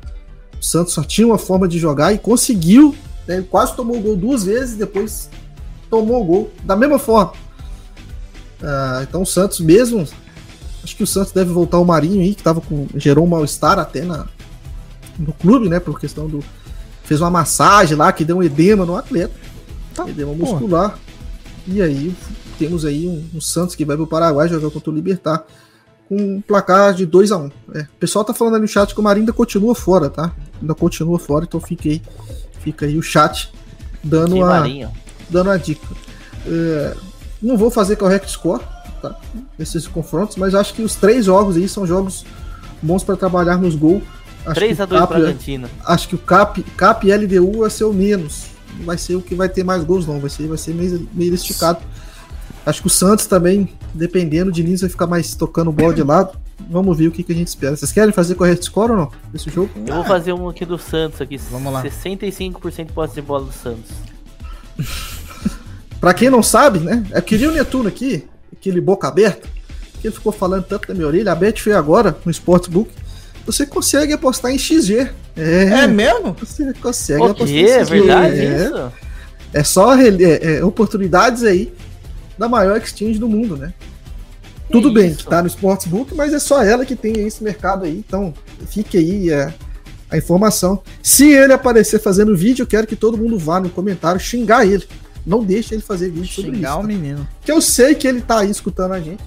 O Santos só tinha uma forma de jogar e conseguiu. né? Ele quase tomou o gol duas vezes e depois tomou o gol da mesma forma. Ah, então o Santos mesmo. Acho que o Santos deve voltar o Marinho aí, que tava com. gerou um mal-estar até na, no clube, né? Por questão do. Fez uma massagem lá que deu um edema no atleta. Tá, edema porra. E aí temos aí um, um Santos que vai pro Paraguai jogar contra o Libertar. Com um placar de 2 a 1 um. É, o pessoal tá falando ali no chat que o Marinho ainda continua fora, tá? Ainda continua fora, então fica aí, fica aí o chat dando Que a, marinho. dando a dica. É, não vou fazer correct score tá, nesses confrontos, mas acho que os três jogos aí são jogos bons para trabalhar nos gols. Acho que o 3x2 Cap- Bragantino. Acho que o Cap, Cap e LDU vai ser o menos. Não vai ser o que vai ter mais gols, não. Vai ser, vai ser meio, meio esticado. Acho que o Santos também, dependendo de Lins, vai ficar mais tocando bola de lado. Vamos ver o que, que a gente espera. Vocês querem fazer correct score ou não? Nesse jogo? Eu vou fazer um aqui do Santos aqui. Vamos lá. 65% de posse de bola do Santos. Pra quem não sabe, né? É que o Netuno aqui, aquele boca aberta, que ele ficou falando tanto na minha orelha, a Bet fez agora no Sportsbook. Você consegue apostar em XG. É, É mesmo? você consegue O quê? É verdade é, isso? É só é, é, oportunidades aí da maior exchange do mundo, né? Tudo bem isso? que tá no Sportsbook, mas é só ela que tem esse mercado aí. Então, fique aí é, a informação. Se ele aparecer fazendo vídeo, eu quero que todo mundo vá no comentário xingar ele. Não deixe ele fazer vídeo sobre Xingar isso. o tá? menino. Que eu sei que ele tá aí escutando a gente.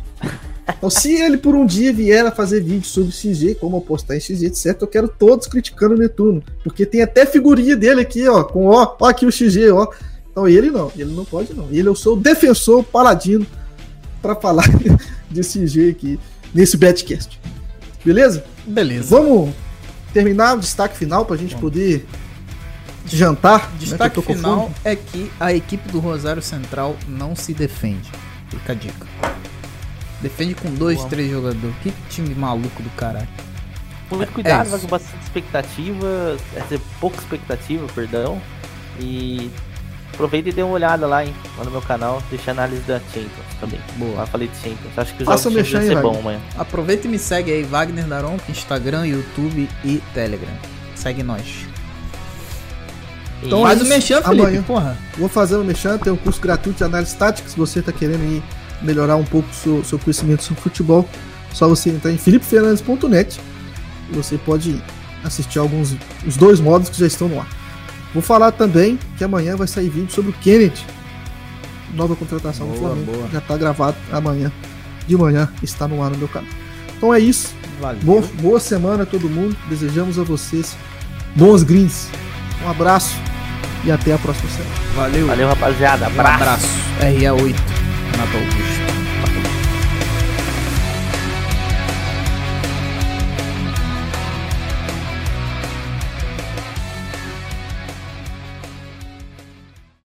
Então, se ele por um dia vier a fazer vídeo sobre XG, como apostar em XG, etc., eu quero todos criticando o Netuno. Porque tem até figurinha dele aqui, ó, com ó, ó aqui o XG, ó. Então ele não, ele não pode não. Ele eu sou o defensor paladino pra falar de XG aqui nesse Betcast. Beleza? Beleza. Vamos terminar o destaque final pra gente poder jantar. né, Destaque com final é que a equipe do Rosário Central não se defende. Fica a dica. Defende com dois, Boa. três jogadores. Que time maluco do caralho. Muito cuidado, isso. vai com bastante expectativa, é dizer, pouca expectativa, perdão. E aproveita e dê uma olhada lá, hein, lá no meu canal, deixa a análise da Champions também. Boa. Lá falei de Champions. Acho que os Faça jogos o merchan vai ser bom amanhã. Aproveita e me segue aí, Wagner Daron, Instagram, YouTube e Telegram. Segue nós. Então, Faz é o mexer, Felipe, Amanhã. porra. Vou fazer um mexão, tem um curso gratuito de análise tática. Se você está querendo aí melhorar um pouco o seu, seu conhecimento sobre futebol, só você entrar em filipefernandes.net e você pode assistir alguns os dois modos que já estão no ar. Vou falar também que amanhã vai sair vídeo sobre o Kennedy, nova contratação do Boa, Flamengo. boa. Já está gravado amanhã de manhã, está no ar no meu canal. Então é isso. Valeu. Boa, boa semana a todo mundo. Desejamos a vocês bons greens. Um abraço e até a próxima semana. Valeu. Valeu, rapaziada. Um Abraço. abraço. RA8. Renato Augusto.